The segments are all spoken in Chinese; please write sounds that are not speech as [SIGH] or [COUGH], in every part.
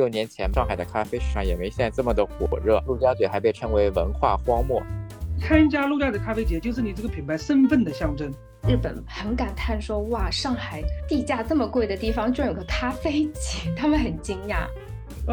六年前上海的咖啡市场也没现在这么的火热，陆家嘴还被称为文化荒漠。参加陆家嘴咖啡节就是你这个品牌身份的象征。日本很感叹说：“哇，上海地价这么贵的地方居然有个咖啡节，[LAUGHS] 他们很惊讶。”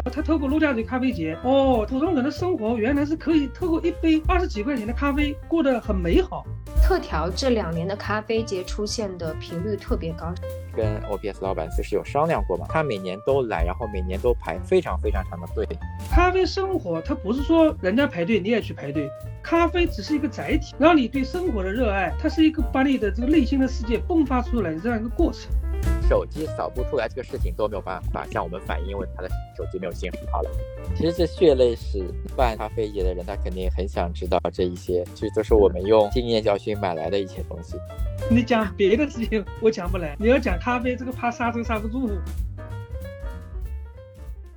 呃，他透过陆家嘴咖啡节，哦，普通人的生活原来是可以透过一杯二十几块钱的咖啡过得很美好。特调这两年的咖啡节出现的频率特别高，跟 OPS 老板其实有商量过嘛，他每年都来，然后每年都排非常非常长的队。咖啡生活，它不是说人家排队你也去排队，咖啡只是一个载体，让你对生活的热爱，它是一个把你的这个内心的世界迸发出来的这样一个过程。手机扫不出来这个事情都没有办法向我们反映，因为他的手机没有信号了。其实这血泪史，办咖啡节的人他肯定很想知道这一些，其实都是我们用经验教训买来的一些东西。你讲别的事情我讲不来，你要讲咖啡这个怕刹车刹不住。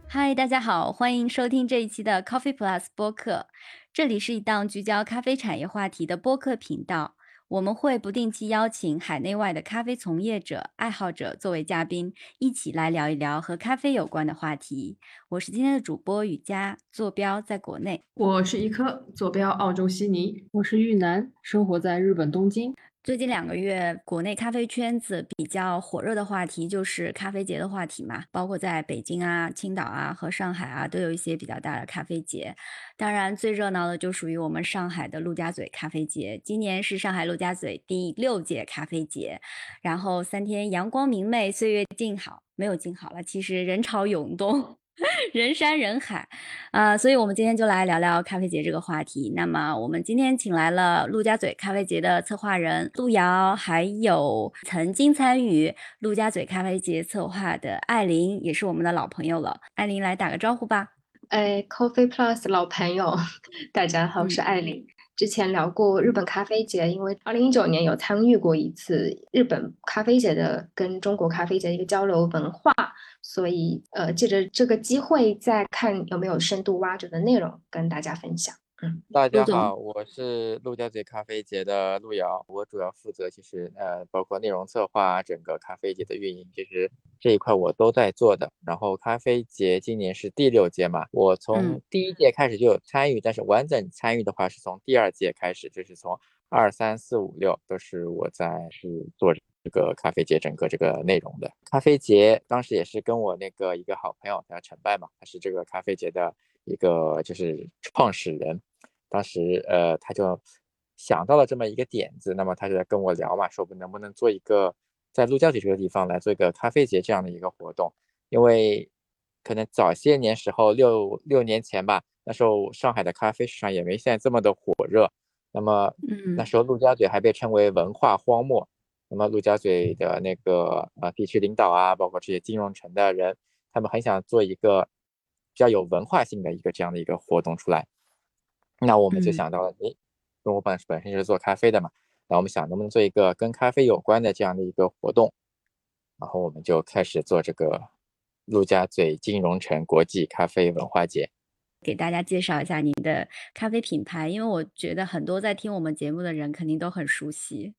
嗨，大家好，欢迎收听这一期的 Coffee Plus 播客，这里是一档聚焦咖啡产业话题的播客频道。我们会不定期邀请海内外的咖啡从业者、爱好者作为嘉宾，一起来聊一聊和咖啡有关的话题。我是今天的主播雨佳，坐标在国内；我是一颗，坐标澳洲悉尼；我是玉南，生活在日本东京。最近两个月，国内咖啡圈子比较火热的话题就是咖啡节的话题嘛，包括在北京啊、青岛啊和上海啊，都有一些比较大的咖啡节。当然，最热闹的就属于我们上海的陆家嘴咖啡节。今年是上海陆家嘴第六届咖啡节，然后三天阳光明媚，岁月静好，没有静好了，其实人潮涌动。[LAUGHS] 人山人海，啊，所以我们今天就来聊聊咖啡节这个话题。那么，我们今天请来了陆家嘴咖啡节的策划人陆瑶，还有曾经参与陆家嘴咖啡节策划的艾琳，也是我们的老朋友了。艾琳来打个招呼吧。哎，Coffee Plus 老朋友，[LAUGHS] 大家好，我是艾琳。之前聊过日本咖啡节，因为二零一九年有参与过一次日本咖啡节的跟中国咖啡节的一个交流文化。所以，呃，借着这个机会，再看有没有深度挖掘的内容跟大家分享。嗯，大家好，我是陆家嘴咖啡节的陆瑶，我主要负责其实呃，包括内容策划、整个咖啡节的运营，其实这一块我都在做的。然后咖啡节今年是第六届嘛，我从第一届开始就有参与，但是完整参与的话是从第二届开始，就是从二三四五六都是我在是做。这个咖啡节整个这个内容的咖啡节，当时也是跟我那个一个好朋友叫陈拜嘛，他是这个咖啡节的一个就是创始人。当时呃他就想到了这么一个点子，那么他就在跟我聊嘛，说我们能不能做一个在陆家嘴这个地方来做一个咖啡节这样的一个活动，因为可能早些年时候六六年前吧，那时候上海的咖啡市场也没现在这么的火热，那么那时候陆家嘴还被称为文化荒漠。那么陆家嘴的那个呃地区领导啊，包括这些金融城的人，他们很想做一个比较有文化性的一个这样的一个活动出来。那我们就想到了，诶，因为我本本身就是做咖啡的嘛，那我们想能不能做一个跟咖啡有关的这样的一个活动，然后我们就开始做这个陆家嘴金融城国际咖啡文化节。给大家介绍一下您的咖啡品牌，因为我觉得很多在听我们节目的人肯定都很熟悉。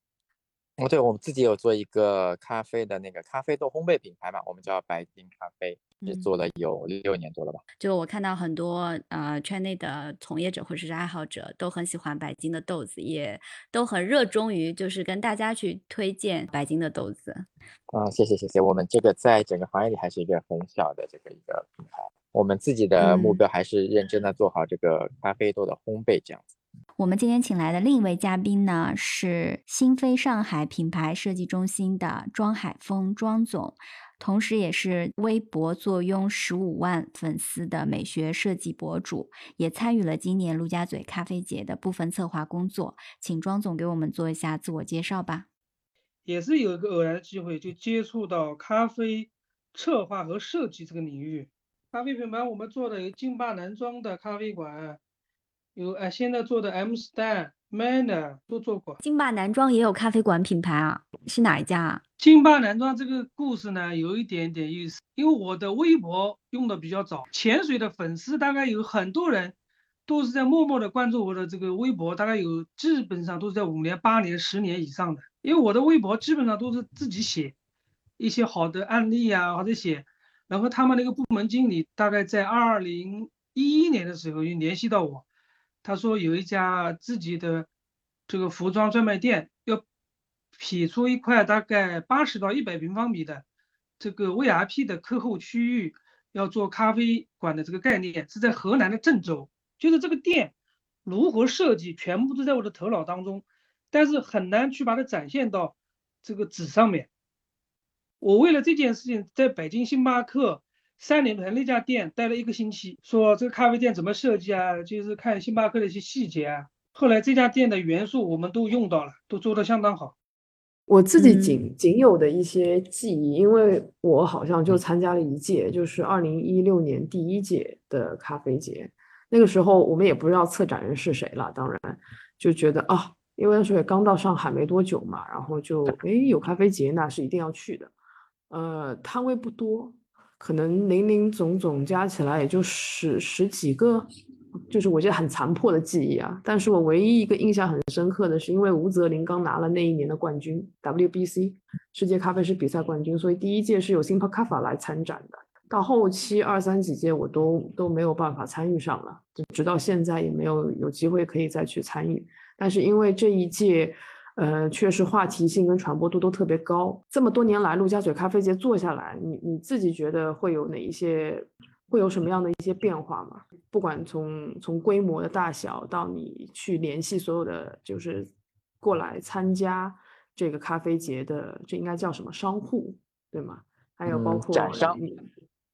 哦，对，我们自己有做一个咖啡的那个咖啡豆烘焙品牌嘛，我们叫白金咖啡，也做了有六年多了吧。就我看到很多呃圈内的从业者或者是爱好者都很喜欢白金的豆子，也都很热衷于就是跟大家去推荐白金的豆子。啊，谢谢谢谢，我们这个在整个行业里还是一个很小的这个一个品牌，我们自己的目标还是认真的做好这个咖啡豆的烘焙这样子。我们今天请来的另一位嘉宾呢，是新飞上海品牌设计中心的庄海峰庄总，同时也是微博坐拥十五万粉丝的美学设计博主，也参与了今年陆家嘴咖啡节的部分策划工作。请庄总给我们做一下自我介绍吧。也是有一个偶然的机会，就接触到咖啡策划和设计这个领域。咖啡品牌我们做的有劲霸男装的咖啡馆。有哎，现在做的 M Star、Manner 都做过。金霸男装也有咖啡馆品牌啊？是哪一家啊？金霸男装这个故事呢，有一点点意思。因为我的微博用的比较早，潜水的粉丝大概有很多人都是在默默的关注我的这个微博，大概有基本上都是在五年、八年、十年以上的。因为我的微博基本上都是自己写一些好的案例啊，或者写。然后他们那个部门经理大概在二零一一年的时候就联系到我，他说有一家自己的这个服装专卖店要辟出一块大概八十到一百平方米的这个 VIP 的客户区域，要做咖啡馆的这个概念，是在河南的郑州。就是这个店如何设计，全部都在我的头脑当中，但是很难去把它展现到这个纸上面。我为了这件事情，在北京星巴克三里屯那家店待了一个星期，说这个咖啡店怎么设计啊，就是看星巴克的一些细节啊。后来这家店的元素我们都用到了，都做得相当好。我自己仅仅有的一些记忆，因为我好像就参加了一届，就是二零一六年第一届的咖啡节。那个时候我们也不知道策展人是谁了，当然就觉得啊，因为那时候也刚到上海没多久嘛，然后就哎有咖啡节，那是一定要去的。呃，摊位不多，可能零零总总加起来也就十十几个，就是我觉得很残破的记忆啊。但是我唯一一个印象很深刻的是，因为吴泽林刚拿了那一年的冠军，WBC 世界咖啡师比赛冠军，所以第一届是由 Simpa c a f a 来参展的。到后期二三几届我都都没有办法参与上了，就直到现在也没有有机会可以再去参与。但是因为这一届。呃，确实话题性跟传播度都特别高。这么多年来，陆家嘴咖啡节做下来，你你自己觉得会有哪一些，会有什么样的一些变化吗？不管从从规模的大小到你去联系所有的，就是过来参加这个咖啡节的，这应该叫什么商户，对吗？还有包括展商，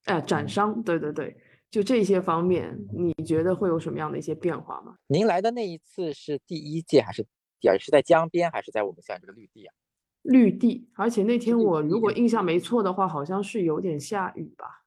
哎，展商，对对对，就这些方面，你觉得会有什么样的一些变化吗？您来的那一次是第一届还是？也是在江边还是在我们现在这个绿地啊？绿地，而且那天我如果印象没错的话，好像是有点下雨吧？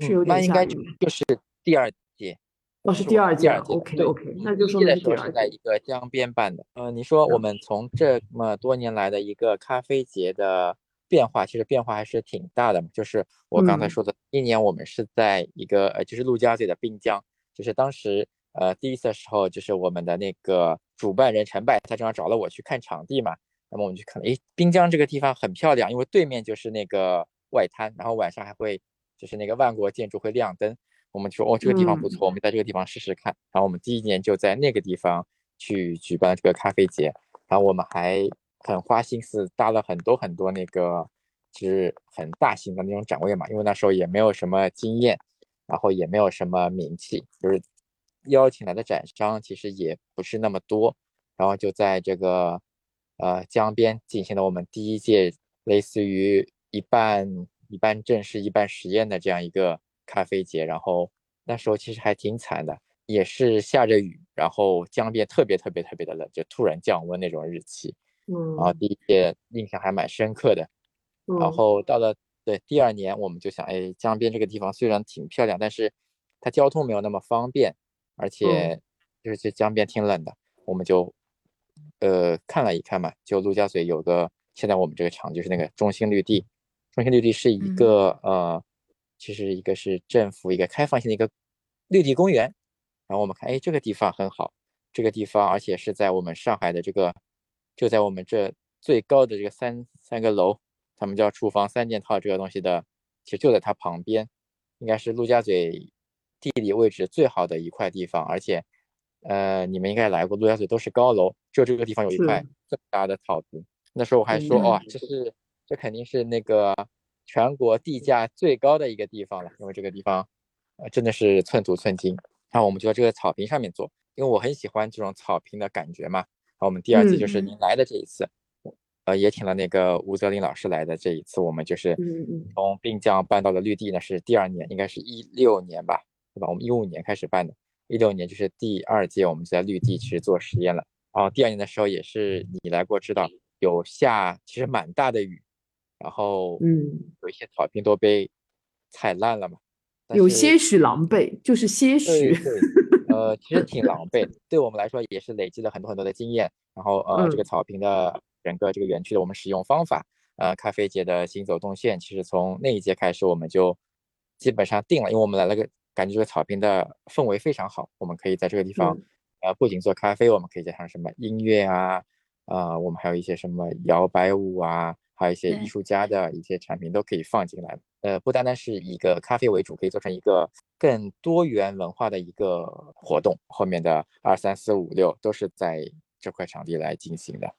是有点下雨。那应该就是第二届。哦，是第二届。OK OK，那就说明第二。是在一个江边办的。呃，你说我们从这么多年来的一个咖啡节的变化，其实变化还是挺大的嘛。就是我刚才说的，一年我们是在一个呃，就是陆家嘴的滨江，就是当时。呃，第一次的时候就是我们的那个主办人陈拜，他正好找了我去看场地嘛。那么我们去看，哎，滨江这个地方很漂亮，因为对面就是那个外滩，然后晚上还会就是那个万国建筑会亮灯。我们说，哦，这个地方不错，我们在这个地方试试看。然后我们第一年就在那个地方去举办这个咖啡节，然后我们还很花心思搭了很多很多那个就是很大型的那种展位嘛，因为那时候也没有什么经验，然后也没有什么名气，就是。邀请来的展商其实也不是那么多，然后就在这个呃江边进行了我们第一届类似于一半一半正式一半实验的这样一个咖啡节。然后那时候其实还挺惨的，也是下着雨，然后江边特别特别特别的冷，就突然降温那种日期。嗯。然后第一届印象还蛮深刻的。然后到了对第二年，我们就想，哎，江边这个地方虽然挺漂亮，但是它交通没有那么方便。而且就是这江边挺冷的，我们就呃看了一看嘛，就陆家嘴有个现在我们这个厂就是那个中心绿地，中心绿地是一个呃，其实一个是政府一个开放性的一个绿地公园，然后我们看哎这个地方很好，这个地方而且是在我们上海的这个就在我们这最高的这个三三个楼，他们叫厨房三件套这个东西的，其实就在它旁边，应该是陆家嘴。地理位置最好的一块地方，而且，呃，你们应该来过陆家嘴，都是高楼，就这个地方有一块这么大的草坪。那时候我还说，哇，这是这肯定是那个全国地价最高的一个地方了，因为这个地方，呃，真的是寸土寸金。然后我们就在这个草坪上面做，因为我很喜欢这种草坪的感觉嘛。然后我们第二次就是您来的这一次，呃，也请了那个吴泽林老师来的这一次，我们就是从滨江搬到了绿地，那是第二年，应该是一六年吧。对吧？我们一五年开始办的，一六年就是第二届，我们在绿地其实做实验了。然后第二年的时候也是你来过，知道有下其实蛮大的雨，然后嗯，有一些草坪都被踩烂了嘛，有些许狼狈，就是些许，[LAUGHS] 呃，其实挺狼狈。对我们来说也是累积了很多很多的经验。然后呃，这个草坪的整个这个园区的我们使用方法，呃，咖啡节的行走动线，其实从那一届开始我们就基本上定了，因为我们来了个。感觉这个草坪的氛围非常好，我们可以在这个地方，呃，不仅做咖啡，我们可以加上什么音乐啊，呃，我们还有一些什么摇摆舞啊，还有一些艺术家的一些产品都可以放进来。呃，不单单是以一个咖啡为主，可以做成一个更多元文化的一个活动。后面的二三四五六都是在这块场地来进行的。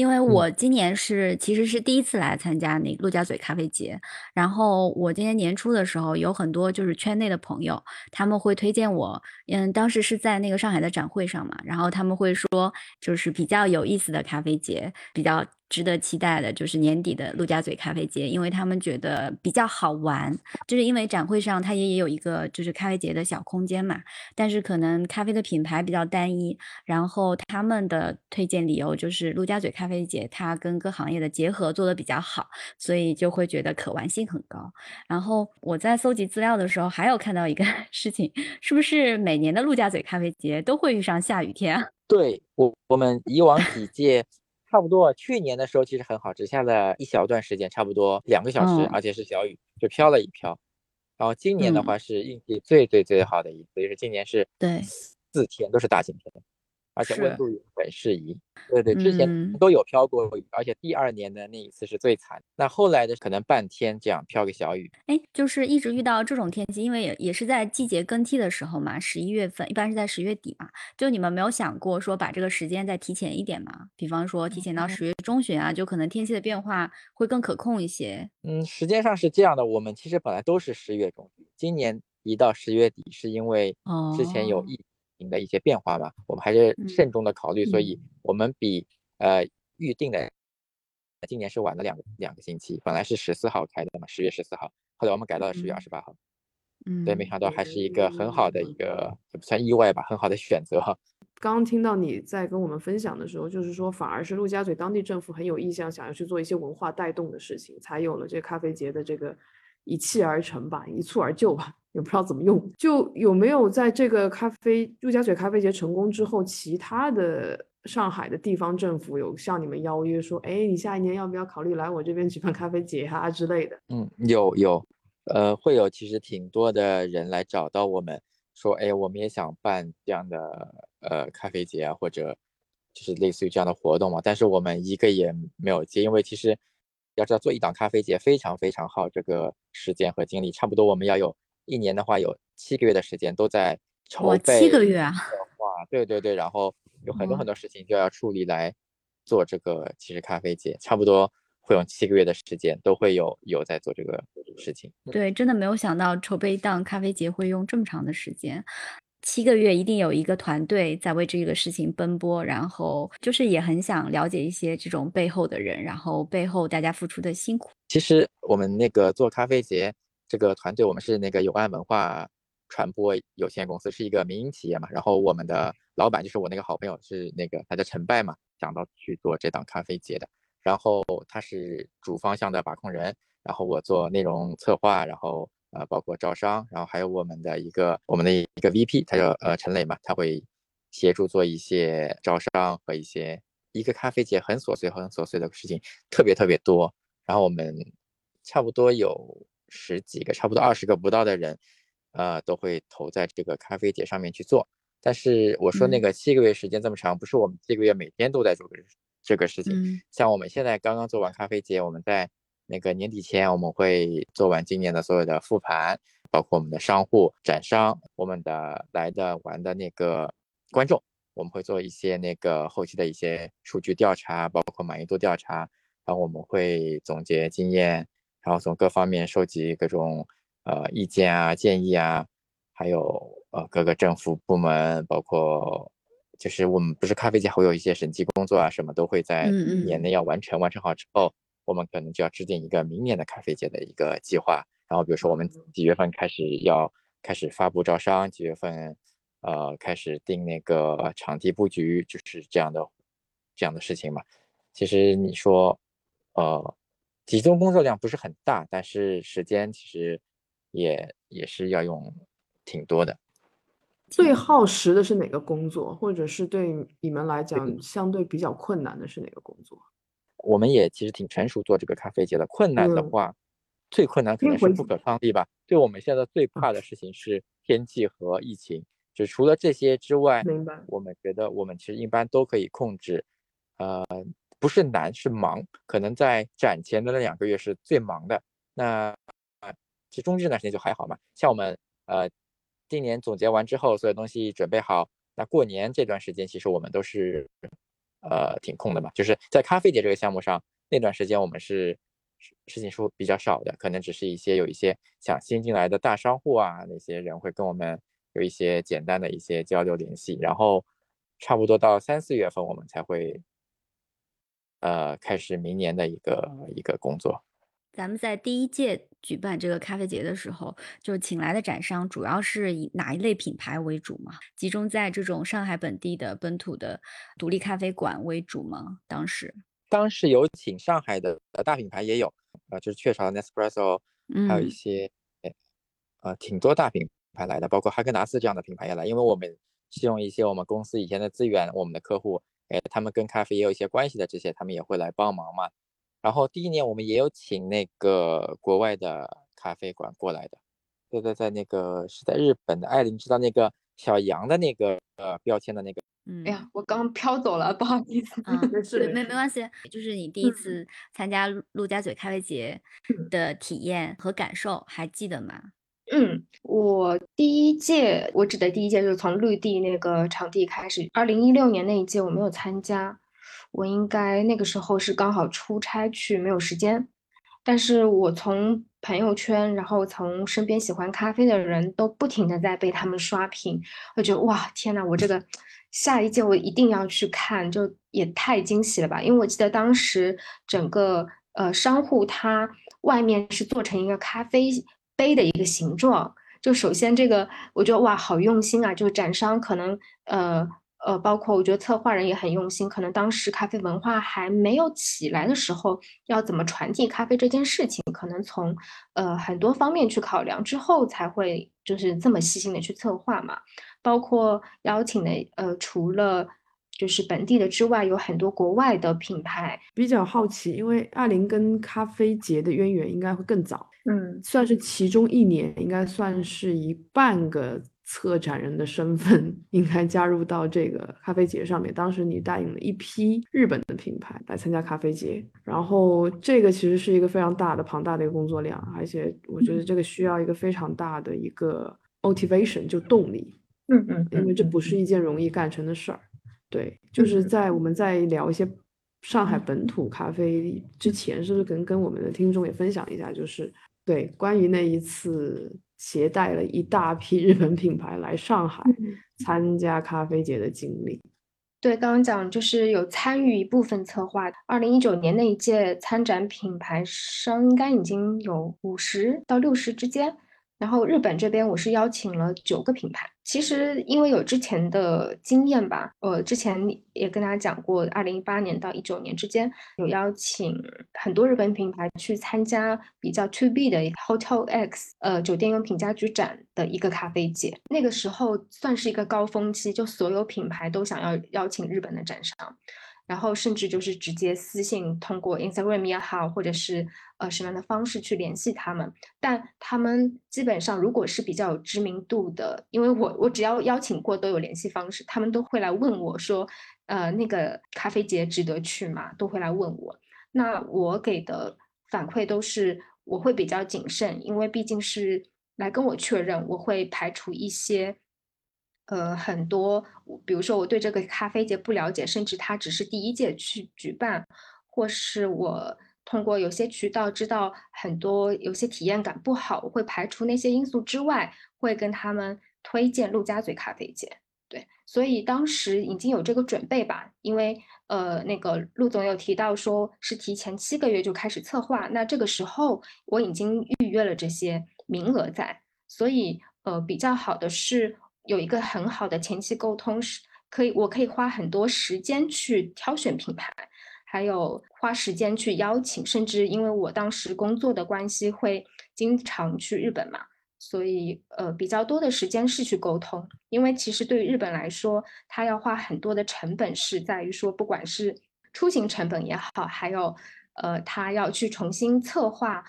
因为我今年是其实是第一次来参加那个陆家嘴咖啡节，然后我今年年初的时候有很多就是圈内的朋友，他们会推荐我，嗯，当时是在那个上海的展会上嘛，然后他们会说就是比较有意思的咖啡节，比较值得期待的就是年底的陆家嘴咖啡节，因为他们觉得比较好玩，就是因为展会上它也也有一个就是咖啡节的小空间嘛，但是可能咖啡的品牌比较单一，然后他们的推荐理由就是陆家嘴咖啡节它跟各行业的结合做得比较好，所以就会觉得可玩性很高。然后我在搜集资料的时候，还有看到一个 [LAUGHS] 事情，是不是每年的陆家嘴咖啡节都会遇上下雨天？对我，我们以往几届差不多，去年的时候其实很好，只下了一小段时间，差不多两个小时，嗯。而且是小雨，就飘了一飘。然后今年的嗯。话是运气最最最好的一次，就是今年是对。四天都是大晴天，而且温度也很适宜。对对，之前嗯都有飘过雨，而且第二年的那一次是最惨。那后来的可能半天这样飘个小雨，哎，就是一直遇到这种天气，因为也也是在季节更替的时候嘛，十一月份一般是在十月底嘛。就你们没有想过说把这个时间再提前一点吗？比方说提前到十月中旬啊，就可能天气的变化会更可控一些。嗯，时间上是这样的，我们其实本来都是十月中旬，今年一到十月底，是因为之前有哦疫情的一些变化嘛，我们还是嗯慎重的考虑，所嗯以我们比呃预定的今年是晚了两个两个星期，本来是十四号开的嘛，十月十四号，后来我们改到了十月嗯二十八号，嗯，对，没想。到还是一个很好的一个也不算意外吧，很好的选择 [LAUGHS] 刚听到你在跟我们分享的时候，就是说反而是陆家嘴当地政府很有意向，想要去做一些文化带动的事情，才有了这个咖啡节的这个一气而成吧，一蹴而就吧，也不知道怎么用。就有没有在这个咖啡陆家嘴咖啡节成功之后，其他的上海的地方政府有向你们邀约说，哎，你下一年要不要考虑来我这边举办咖啡节啊之类的？嗯，有有，呃，会有其实挺多的人来找到我们，说，哎，我们也想办这样的呃咖啡节啊，或者就是类似于这样的活动嘛，但是我们一个也没有接，因为其实要知道做一档咖啡节非常非常耗这个时间和精力，差不多我们要有一年的话有七个月的时间都在筹哇，备七个月啊！哇，对对对，然后有很多很多事情就要处理来做这个其实咖啡节，差不多会用七个月的时间，都会有有在做这个事情。对，真的没有想到筹备一档咖啡节会用这么长的时间。七个月一定有一个团队在为这个事情奔波，然后就是也很想了解一些这种背后的人，然后背后大家付出的辛苦。其实我们那个做咖啡节这个团队，我们是那个友爱文化传播有限公司，是一个民营企业嘛。然后我们的老板就是我那个好朋友，是那个他叫陈拜嘛，想到去做这档咖啡节的。然后他是主方向的把控人，然后我做内容策划，然后呃包括招商，然后还有我们的一个我们的一个 VP，他叫呃陈磊嘛，他会协助做一些招商和一些一个咖啡节很琐碎很琐碎的事情，特别特别多。然后我们差不多有十几个，差不多二十个不到的人，呃，都会投在这个咖啡节上面去做。但是我说那嗯个七个月时间这么长，不是我们七个月每天都在做这个这个事情。嗯像我们现在刚刚做完咖啡节，我们在那个年底前我们会做完今年的所有的复盘，包括我们的商户、展商、我们的来的玩的那个观众，我们会做一些那个后期的一些数据调查，包括满意度调查，然后我们会总结经验，然后从各方面收集各种呃意见啊、建议啊，还有呃各个政府部门，包括就是我们不是咖啡节还会有一些审计工作啊，什么都会在年内要完成，完成好之后，我们可能就要制定一个明年的咖啡节的一个计划。然后比如说我们几月份开始要开始发布招商，几月份呃开始定那个场地布局，就是这样的这样的事情嘛。其实你说呃集中工作量不是很大，但是时间其实也也是要用挺多的。最耗时的是哪个工作，或者是对你们来讲相对比较困难的是哪个工作？我们也其实挺成熟做这个咖啡节的。困难的嗯话，最困难可能是不可抗力吧。对我们现在最怕的事情是天气和疫情。就除了这些之外，明白。我们觉得我们其实一般都可以控制。呃，不是难是忙，可能在展前的那两个月是最忙的。那啊，其实中间这段时间就还好嘛。像我们呃，今年总结完之后，所有东西准备好，那过年这段时间其实我们都是呃挺空的嘛。就是在咖啡节这个项目上，那段时间我们是事情是比较少的，可能只是一些有一些想新进来的大商户啊，那些人会跟我们有一些简单的一些交流联系，然后差不多到三四月份我们才会呃开始明年的一个一个工作。咱们在第一届举办这个咖啡节的时候，就请来的展商主要是以哪一类品牌为主嘛？集中在这种上海本地的本土的独立咖啡馆为主吗？当时，当时有请上海的大品牌也有，呃，就是雀巢、Nespresso，还有一嗯些呃挺多大品牌来的，包括哈根达斯这样的品牌也来，因为我们是用一些我们公司以前的资源，我们的客户，哎，他们跟咖啡也有一些关系的这些，他们也会来帮忙嘛。然后第一年我们也有请那个国外的咖啡馆过来的，对对，在那个是在日本的艾琳，知道那个小羊的那个呃标签的那个，嗯哎呀，我刚飘走了，不好意思。啊，没事没没关系，就是你第一嗯次参加陆陆家嘴咖啡节的体验和感受，还记得吗？嗯，我第一届，我指的第一届就是从绿地那个场地开始。二零一六年那一届我没有参加，我应该那个时候是刚好出差去，没有时间。但是我从朋友圈，然后从身边喜欢咖啡的人都不停的在被他们刷屏，我觉得哇，天呐，我这个下一届我一定要去看，就也太惊喜了吧！因为我记得当时整个呃商户它外面是做成一个咖啡杯的一个形状，就首先这个我觉得哇，好用心啊！就是展商可能呃呃，包括我觉得策划人也很用心，可能当时咖啡文化还没有起来的时候，要怎么传递咖啡这件事情，可能从呃很多方面去考量之后，才会就是这么细心的去策划嘛。包括邀请的呃，除了就是本地的之外，有很多国外的品牌，比较好奇，因为艾琳跟咖啡节的渊源应该会更早，嗯算是其中一年，应该算是一半个策展人的身份，[LAUGHS] 应该加入到这个咖啡节上面。当时你带领了一批日本的品牌来参加咖啡节，然后这个其实是一个非常大的、庞大的一个工作量，而且我觉得这个需要一个非常大的一个 motivation，就动力。嗯嗯因为这不是一件容易干成的事儿。对，就是嗯在我们在聊一些上海本土咖啡之前，是不是跟跟我们的听众也分享一下，就是对关于那一次携带了一大批日本品牌来上海嗯参加咖啡节的经历？对，刚刚讲就是有参与一部分策划。二零一九年那一届参展品牌商应该已经有五十到六十之间。然后日本这边我是邀请了九个品牌。其实因为有之前的经验吧，呃，之前也跟大家讲过，二零一八年到一九年之间有邀请很多日本品牌去参加比较 to B 的 Hotel X 呃酒店用品家居展的一个咖啡节。那个时候算是一个高峰期，就所有品牌都想要邀请日本的展商。然后甚至就是直接私信通过 Instagram 也好，或者是呃什么样的方式去联系他们，但他们基本上如果是比较有知名度的，因为我我只要邀请过都有联系方式，他们都会来问我说，呃那个咖啡节值得去吗？都会来问我。那我给的反馈都是我会比较谨慎，因为毕竟是来跟我确认，我会排除一些。呃，很多，比如说我对这个咖啡节不了解，甚至它只是第一届去举办，或是我通过有些渠道知道很多有些体验感不好，我会排除那些因素之外，会跟他们推荐陆家嘴咖啡节。对，所以当时已经有这个准备吧，因为呃，那个陆总有提到说是提前七个月就开始策划，那这个时候我已经预约了这些名额在，所以呃，比较好的是。有一个很好的前期沟通，是可以，我可以花很多时间去挑选品牌，还有花时间去邀请，甚至因为我当时工作的关系，会经常去日本嘛，所以呃比较多的时间是去沟通。因为其实对于日本来说，它要花很多的成本，是在于说，不管是出行成本也好，还有呃他要去重新策划，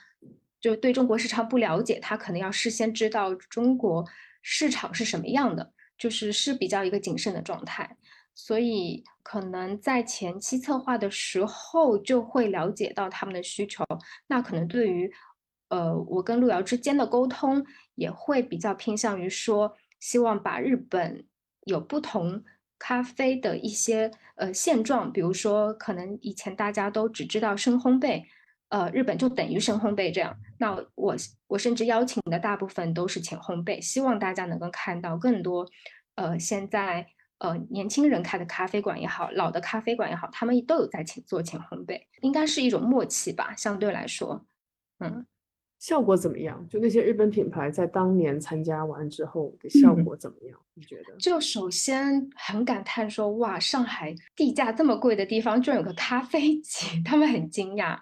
就对中国市场不了解，他可能要事先知道中国。市场是什么样的，就是是比较一个谨慎的状态。所以可能在前期策划的时候就会了解到他们的需求。那可能对于呃我跟路遥之间的沟通，也会比较偏向于说，希望把日本有不同咖啡的一些呃现状，比如说可能以前大家都只知道深烘焙。呃，日本就等于深烘焙这样。那我我甚至邀请的大部分都是浅烘焙，希望大家能够看到更多。呃，现在呃年轻人开的咖啡馆也好，老的咖啡馆也好，他们都有在浅做浅烘焙，应该是一种默契吧，相对来说，嗯。效果怎么样？就那些日本品牌在当年参加完之后的效果怎么样？你觉得？就首先很感叹说，哇，上海地价这么贵的地方，居然有个咖啡节，[LAUGHS] 他们很惊讶。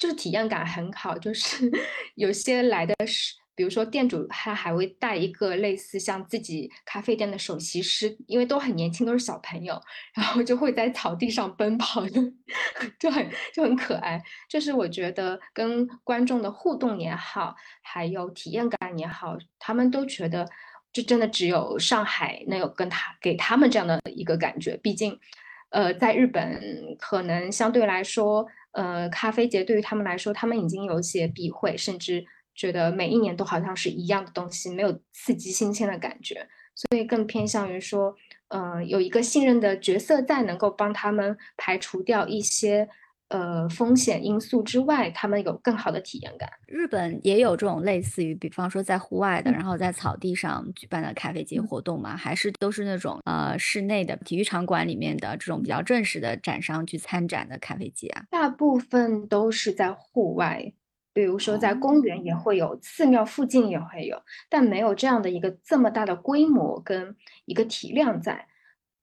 就是体验感很好，就是 [LAUGHS] 有些来的是，比如说店主他还会带一个类似像自己咖啡店的首席师，因为都很年轻，都是小朋友，然后就会在草地上奔跑，就 [LAUGHS] 就很就很可爱。就是我觉得跟观众的互动也好，还有体验感也好，他们都觉得这真的只有上海能有跟他给他们这样的一个感觉。毕竟，呃，在日本可能相对来说。呃，咖啡节对于他们来说，他们已经有些避讳，甚至觉得每一年都好像是一样的东西，没有刺激新鲜的感觉，所以更偏向于说，呃，有一个信任的角色在，能够帮他们排除掉一些。呃，风险因素之外，他们有更好的体验感。日本也有这种类似于，比方说在户外的，然后在草地上举办的咖啡节活动吗？还是都是那种呃室内的体育场馆里面的这种比较正式的展商去参展的咖啡节啊？大部分都是在户外，比如说在公园也会有，寺庙附近也会有，但没有这样的一个这么大的规模跟一个体量在。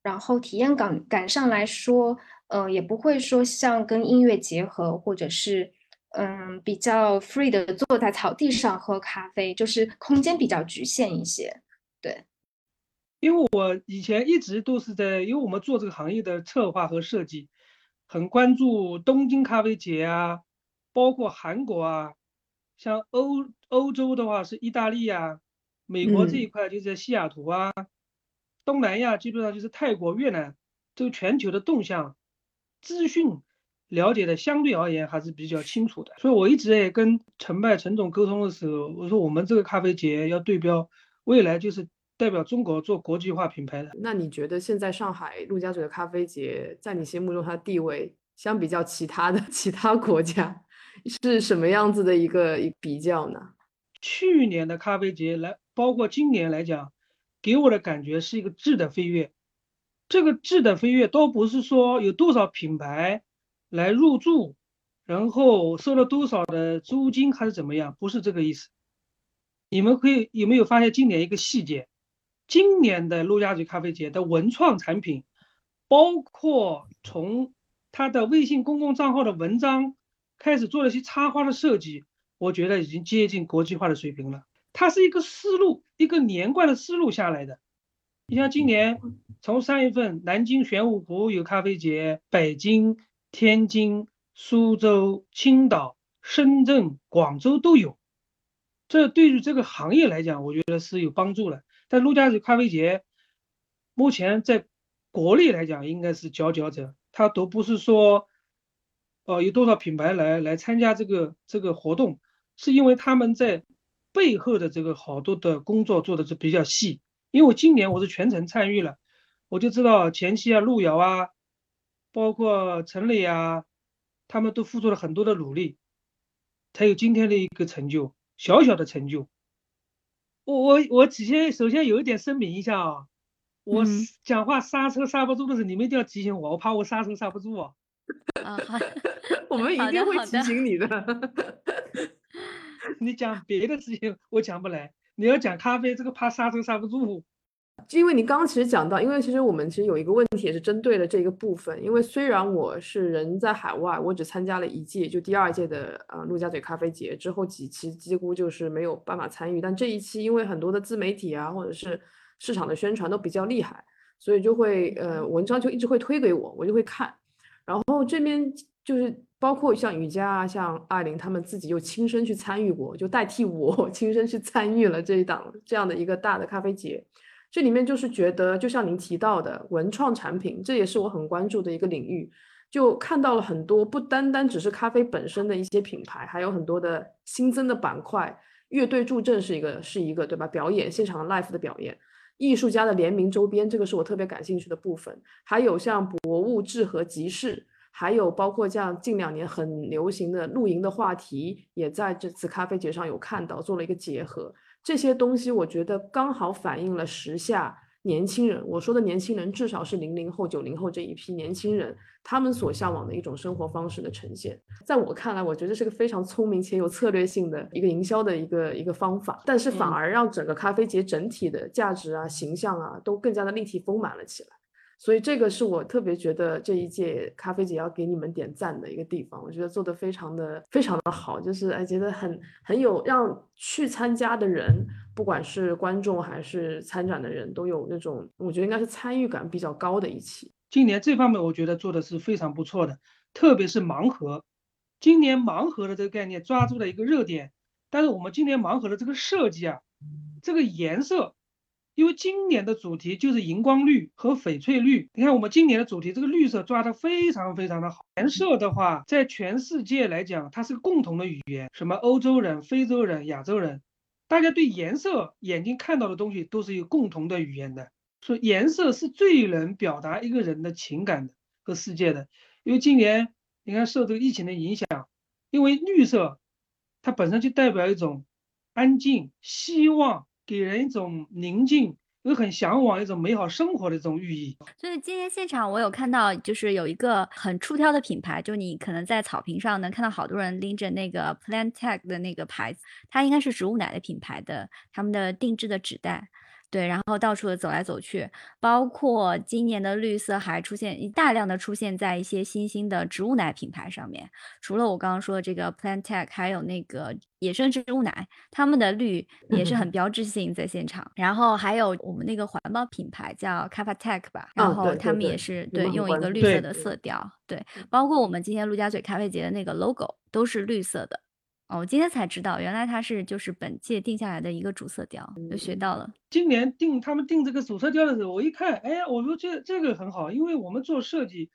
然后体验感感上来说。嗯，也不会说像跟音乐结合，或者是嗯比较 free 的坐在草地上喝咖啡，就是空间比较局限一些。对，因为我以前一直都是在，因为我们做这个行业的策划和设计，很关注东京咖啡节啊，包括韩国啊，像欧欧洲的话是意大利啊，美国这一块就在西雅图啊，东南亚基本上就是泰国、越南，这个全球的动向。资讯了解的相对而言还是比较清楚的，所以我一直在跟陈拜陈总沟通的时候，我说我们这个咖啡节要对标未来就是代表中国做国际化品牌的。那你觉得现在上海陆家嘴的咖啡节在你心目中它的地位，相比较其他的 [LAUGHS] 其他国家是什么样子的一个比较呢？去年的咖啡节来，包括今年来讲，给我的感觉是一个质的飞跃。这个质的飞跃都不是说有多少品牌来入驻，然后收了多少的租金还是怎么样，不是这个意思。你们可以有没有发现今年一个细节？今年的陆家嘴咖啡节的文创产品，包括从他的微信公共账号的文章开始做了一些插花的设计，我觉得已经接近国际化的水平了。它是一个思路，一个连贯的思路下来的。你像今年从三月份，南京玄武湖有咖啡节，北京、天津、苏州、青岛、深圳、广州都有。这对于这个行业来讲，我觉得是有帮助的。但陆家嘴咖啡节目前在国内来讲，应该是佼佼者，它都不是说，呃，有多少品牌来来参加这个这个活动，是因为他们在背后的这个好多的工作做的是比较细。因为我今年我是全程参与了，我就知道前期啊，路遥啊，包括陈磊啊，他们都付出了很多的努力，才有今天的一个成就，小小的成就。我我我首先首先有一点声明一下啊，我讲话刹车刹不住的时候，你们一定要提醒我，我怕我刹车刹不住啊。啊，好，[LAUGHS] 我们一定会提醒你的。[LAUGHS] [LAUGHS] 你讲别的事情我讲不来。你要讲咖啡，这个怕刹车刹不住。就因为你刚刚其实讲到，因为其实我们其实有一个问题也是针对了这个部分。因为虽然我是人在海外，我只参加了一届，就第二届的呃陆家嘴咖啡节，之后几期几乎就是没有办法参与。但这一期因为很多的自媒体啊，或者是市场的宣传都比较厉害，所以就会呃文章就一直会推给我，我就会看。然后这边就是。包括像瑜伽啊，像艾琳他们自己又亲身去参与过，就代替我 [LAUGHS] 亲身去参与了这一档这样的一个大的咖啡节。这里面就是觉得，就像您提到的文创产品，这也是我很关注的一个领域。就看到了很多不单单只是咖啡本身的一些品牌，还有很多的新增的板块。乐队助阵是一个是一个对吧？表演现场 live 的表演，艺术家的联名周边，这个是我特别感兴趣的部分。还有像博物志和集市，还有包括像近两年很流行的露营的话题，也在这次咖啡节上有看到，做了一个结合。这些东西我觉得刚好反映了时下。年轻人，我说的年轻人至少是零零后、九零后这一批年轻人，他们所向往的一种生活方式的呈现。在我看来，我觉得是个非常聪明且有策略性的一个营销的一个一个方法，但是反而让整个咖啡节整体的价值啊、形象啊都更加的立体丰满了起来。所以这个是我特别觉得这一届咖啡节要给你们点赞的一个地方，我觉得做的非常的非常的好，就是哎觉得很很有让去参加的人，不管是观众还是参展的人都有那种，我觉得应该是参与感比较高的一期。今年这方面我觉得做的是非常不错的，特别是盲盒，今年盲盒的这个概念抓住了一个热点，但是我们今年盲盒的这个设计啊，这个颜色。因为今年的主题就是荧光绿和翡翠绿，你看我们今年的主题这个绿色抓得非常非常的好。颜色的话，在全世界来讲，它是个共同的语言，什么欧洲人、非洲人、亚洲人，大家对颜色眼睛看到的东西都是有共同的语言的。说颜色是最能表达一个人的情感的和世界的。因为今年你看受这个疫情的影响，因为绿色它本身就代表一种安静、希望。给人一种宁静，又很向往一种美好生活的这种寓意。所以今天现场我有看到，就是有一个很出挑的品牌，就你可能在草坪上能看到好多人拎着那个 Plant Tech 的那个牌子，它应该是植物奶的品牌的，他们的定制的纸袋。对，然后到处的走来走去，包括今年的绿色还出现大量的出现在一些新兴的植物奶品牌上面。除了我刚刚说的这个 Plant Tech，还有那个野生植物奶，他们的绿也是很标志性在现场。然后还有我们那个环保品牌叫 k a f a Tech 吧，然后他们也是对用一个绿色的色调。对，包括我们今天陆家嘴咖啡节的那个 logo 都是绿色的。哦，我今天才知道，原来它是就是本届定下来的一个主色调，就学到了。今年定他们定这个主色调的时候，我一看，哎，我说这这个很好，因为我们做设计，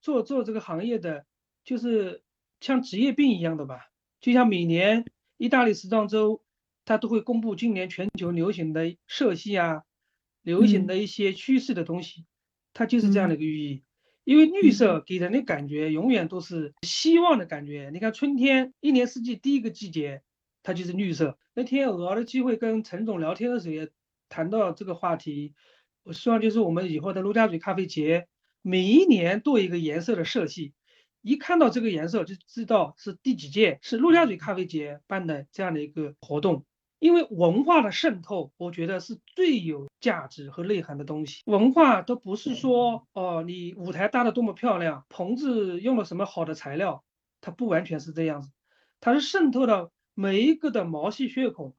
做做这个行业的，就是像职业病一样的吧。就像每年意大利时装周，它都会公布今年全球流行的色系啊，流行的一些趋势的东西，它就是这样的一个寓意。因为绿色给人的感觉永远都是希望的感觉。你看春天，一年四季第一个季节，它就是绿色。那天偶尔的机会跟陈总聊天的时候也谈到这个话题。我希望就是我们以后的陆家嘴咖啡节，每一年做一个颜色的设计，一看到这个颜色就知道是第几届，是陆家嘴咖啡节办的这样的一个活动。因为文化的渗透，我觉得是最有价值和内涵的东西。文化都不是说哦，你舞台搭的多么漂亮，棚子用了什么好的材料，它不完全是这样子，它是渗透到每一个的毛细血孔。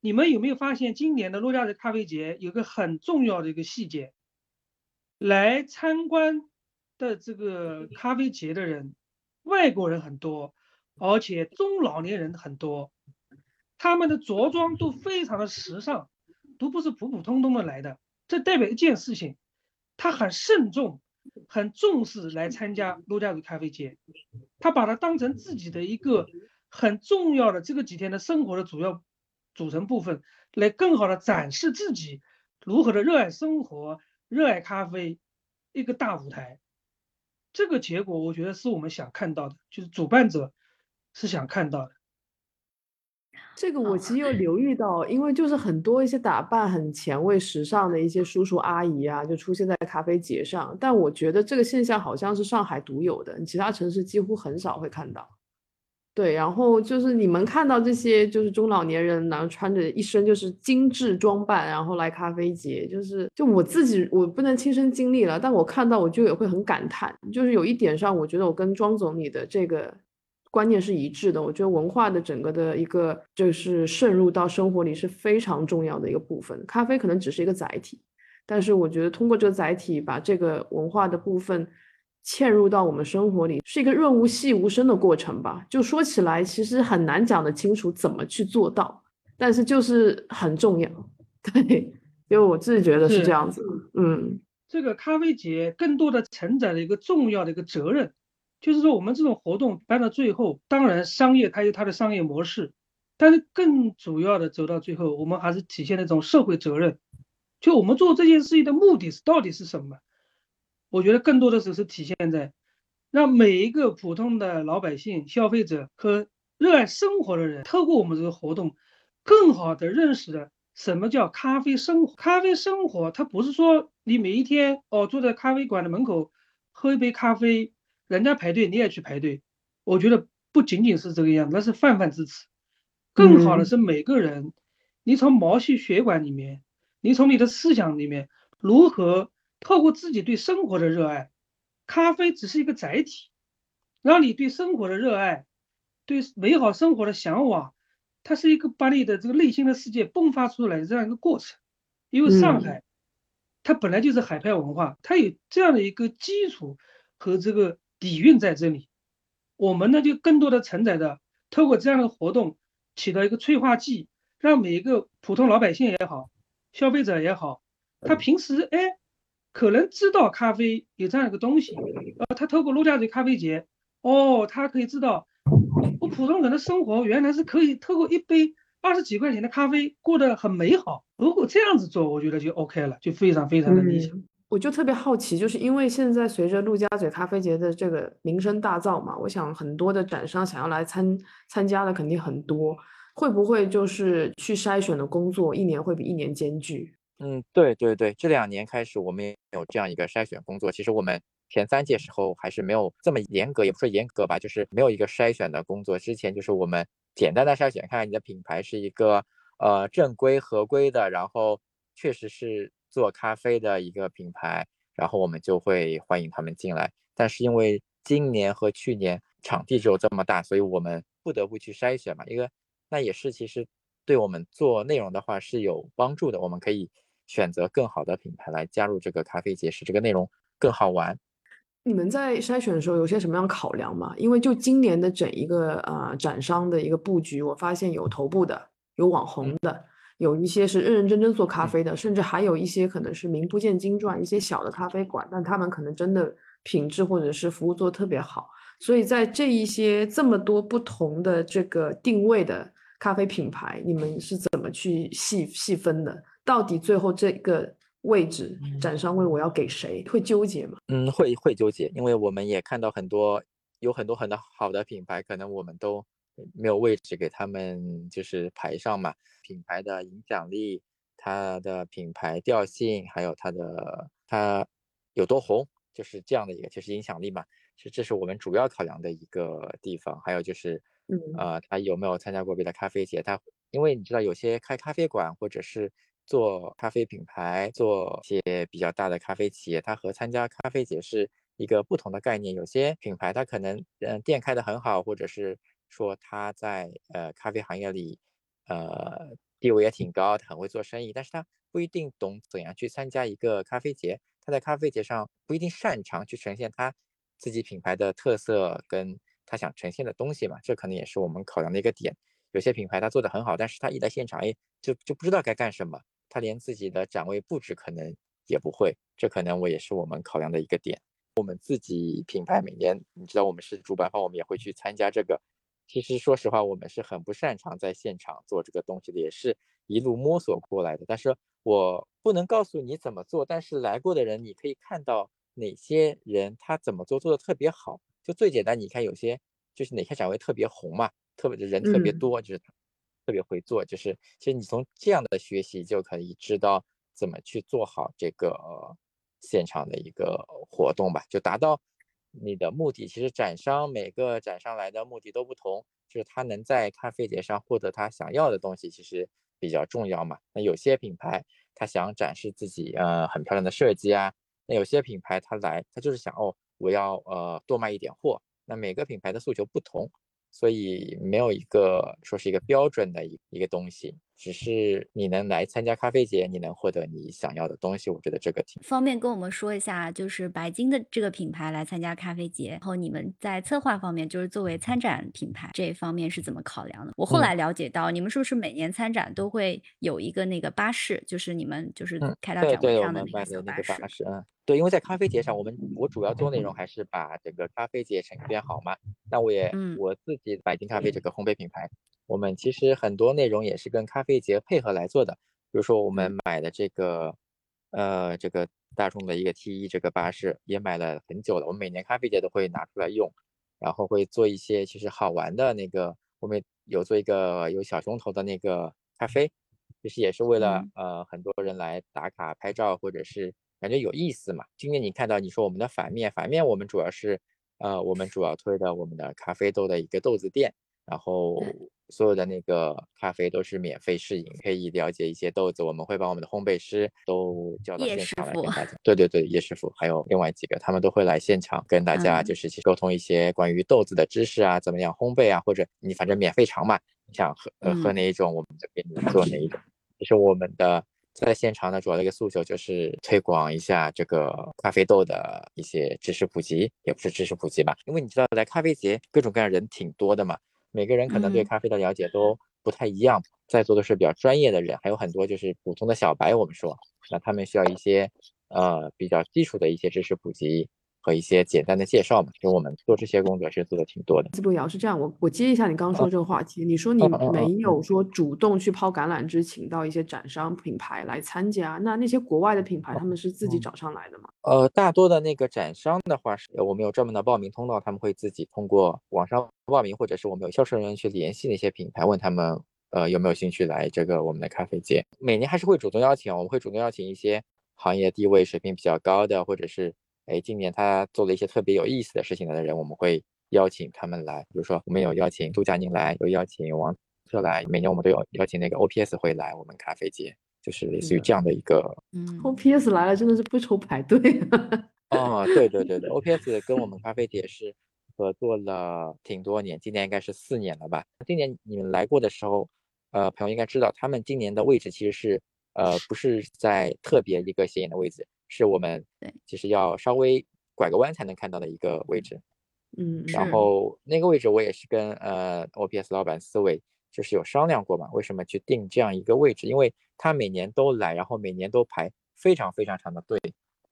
你们有没有发现，今年的陆家嘴咖啡节有个很重要的一个细节？来参观的这个咖啡节的人，外国人很多，而且中老年人很多。他们的着装都非常的时尚，都不是普普通通的来的。这代表一件事情，他很慎重、很重视来参加陆家嘴咖啡节，他把它当成自己的一个很重要的这个几天的生活的主要组成部分，来更好的展示自己如何的热爱生活、热爱咖啡一个大舞台。这个结果，我觉得是我们想看到的，就是主办者是想看到的。这个我其实有留意到，因为就是很多一些打扮很前卫、时尚的一些叔叔阿姨啊，就出现在咖啡节上。但我觉得这个现象好像是上海独有的，其他城市几乎很少会看到。对，然后就是你们看到这些就是中老年人，然后穿着一身就是精致装扮，然后来咖啡节，就是就我自己我不能亲身经历了，但我看到我就也会很感叹，就是有一点上，我觉得我跟庄总你的这个。观念是一致的，我觉得文化的整个的一个就是渗入到生活里是非常重要的一个部分。咖啡可能只是一个载体，但是我觉得通过这个载体把这个文化的部分嵌入到我们生活里，是一个润物细无声的过程吧。就说起来其实很难讲得清楚怎么去做到，但是就是很重要。[LAUGHS] 对，因为我自己觉得是是这样子。嗯这个咖啡节更多的承载了一个重要的一个责任，就是说我们这种活动办到最后，当然商业它有它的商业模式，但是更主要的走到最后，我们还是体现那种社会责任。就我们做这件事情的目的是到底是什么？我觉得更多的时候是体现在让每一个普通的老百姓、消费者和热爱生活的人，透过我们这个活动，更好的认识了什么叫咖啡生活。咖啡生活，它不是说你每一天哦坐在咖啡馆的门口喝一杯咖啡，人家排队你也去排队。我觉得不仅仅是这个样子，那是泛泛之词。更好的嗯是每个人，你从毛细血管里面，你从你的思想里面，如何透过自己对生活的热爱，咖啡只是一个载体，让你对生活的热爱，对美好生活的向往，它是一个把你的这个内心的世界迸发出来的这样一个过程。因为上嗯海，它本来就是海派文化，它有这样的一个基础和这个底蕴在这里。我们呢就更多的承载着，透过这样的活动，起到一个催化剂，让每一个普通老百姓也好，消费者也好，他平时哎，可能知道咖啡有这样一个东西，呃，他透过陆家嘴咖啡节，哦，他可以知道，我普通人的生活原来是可以透过一杯二十几块钱的咖啡过得很美好。如果这样子做，我觉得就 OK 了，就非常非常的理想。我就特别好奇，就是因为现在随着陆家嘴咖啡节的这个名声大噪嘛，我想很多的展商想要来参参加的肯定很多，会不会就是去筛选的工作一年会比一年艰巨？嗯，对对对，这两年开始我们也有这样一个筛选工作。其实我们前三届时候还是没有这么严格，也不说严格吧，就是没有一个筛选的工作。之前就是我们简单的筛选，看看你的品牌是一个呃正规合规的，然后确实是做咖啡的一个品牌，然后我们就会欢迎他们进来。但是因为今年和去年场地只有这么大，所以我们不得不去筛选嘛。一个那也是其实对我们做内容的话是有帮助的，我们可以选择更好的品牌来加入这个咖啡节，使这个内容更好玩。你们在筛选的时候有些什么样考量吗？因为就今年的整一个呃展商的一个布局，我发现有头部的，有网红的，有一些是认认真真做咖啡的，甚至还有一些可能是名不见经传一些小的咖啡馆，但他们可能真的品质或者是服务做得特别好。所以在这一些这么多不同的这个定位的咖啡品牌，你们是怎么去细细分的？到底最后这个位置展商位我要给谁？会纠结吗？嗯，会会纠结，因为我们也看到很多有很多很多好的品牌，可能我们都没有位置给他们就是排上嘛。品牌的影响力、它的品牌调性，还有它的它有多红，就是这样的一个就是影响力嘛。是这是我们主要考量的一个地方。还有就是，嗯呃，他有没有参加过别的咖啡节？他因为你知道有些开咖啡馆或者是做咖啡品牌、做一些比较大的咖啡企业，它和参加咖啡节是一个不同的概念。有些品牌它可能嗯、呃店开得很好，或者是说他在呃咖啡行业里呃地位也挺高，他很会做生意，但是他不一定懂怎样去参加一个咖啡节。他在咖啡节上不一定擅长去呈现他自己品牌的特色跟他想呈现的东西嘛，这可能也是我们考量的一个点。有些品牌他做的很好，但是他一来现场，哎，就就不知道该干什么，他连自己的展位布置可能也不会，这可能我也是我们考量的一个点。我们自己品牌每年，你知道我们是主办方，我们也会去参加这个。其实说实话，我们是很不擅长在现场做这个东西的，也是一路摸索过来的。但是我不能告诉你怎么做，但是来过的人，你可以看到哪些人他怎么做做的特别好。就最简单，你看有些就是哪些展位特别红嘛，特别人特别嗯多，就是特别会做。就是其实你从这样的学习就可以知道怎么去做好这个呃现场的一个活动吧，就达到你的目的。其实展商每个展商来的目的都不同，就是他能在咖啡节上获得他想要的东西，其实比较重要嘛。那有些品牌他想展示自己呃很漂亮的设计啊，那有些品牌他来他就是想哦我要呃多卖一点货。那每个品牌的诉求不同，所以没有一个说是一个标准的一一个东西。只是你能来参加咖啡节，你能获得你想要的东西，我觉得这个挺方便跟我们说一下，就是白金的这个品牌来参加咖啡节，然后你们在策划方面，就是作为参展品牌这一方面是怎么考量的？我后嗯来了解到，你们是不是每年参展都会有一个那个巴士，就是你们就是嗯，开到展位上的们那个小巴士？嗯，对，因为在咖啡节上，我们我主要做内容还是把整个咖啡节呈现变好嘛。那我也嗯我自己白金咖啡这个烘焙品牌，我们其实很多内容也是跟咖啡节配合来做的。比如说我们嗯买的这个，呃，这个大众的一个 T 一这个巴士也买了很久了，我们每年咖啡节都会拿出来用，然后会做一些其实好玩的那个，我们有做一个有小熊头的那个咖啡，其实也是为了嗯呃很多人来打卡拍照，或者是感觉有意思嘛。今年你看到你说我们的反面，反面我们主要是呃我们主要推的我们的咖啡豆的一个豆子店，然后所有的那个咖啡都是免费试饮，可以了解一些豆子。我们会把我们的烘焙师都叫到现场来跟大家，对对对，叶师傅还有另外几个，他们都会来现场跟大家嗯就是去沟通一些关于豆子的知识啊，怎么样烘焙啊，或者你反正免费尝嘛，你想喝呃喝嗯哪一种，我们就给你做哪一种。其实我们的在现场呢主要的一个诉求就是推广一下这个咖啡豆的一些知识普及，也不是知识普及吧，因为你知道来咖啡节各种各样人挺多的嘛，每个人可能对嗯。咖啡的了解都不太一样，在座的是比较专业的人，还有很多就是普通的小白，我们说，那他们需要一些呃比较基础的一些知识普及和一些简单的介绍嘛，就我们做这些工作其实做的挺多的。路瑶是这样，我我接一下你刚刚说这个话题，你说你没有说主动去抛橄榄枝，请到一些展商品牌来参加，那那些国外的品牌他们是自己嗯找上来的吗？呃，大多的那个展商的话是，我们有专门的报名通道，他们会自己通过网上报名，或者是我们有销售人员去联系那些品牌，问他们呃有没有兴趣来这个我们的咖啡节。每年还是会主动邀请，我们会主动邀请一些行业地位水平比较高的，或者是哎今年他做了一些特别有意思的事情的人，我们会邀请他们来。比如说我们有邀请杜佳宁来，有邀请王特来，每年我们都有邀请那个 OPS 会来我们咖啡节，就是类似于这样的一个嗯 OPS 来了真的是不愁排队啊。哦，对对对对，[LAUGHS] OPS 跟我们咖啡节是合作了挺多年，今年应该是四年了吧。今年你们来过的时候，呃，朋友应该知道，他们今年的位置其实是呃不是在特别一个显眼的位置，是我们对其实要稍微拐个弯才能看到的一个位置。嗯，然后那个位置我也是跟呃 OPS 老板思维就是有商量过嘛，为什么去定这样一个位置？因为他每年都来，然后每年都排非常非常长的队，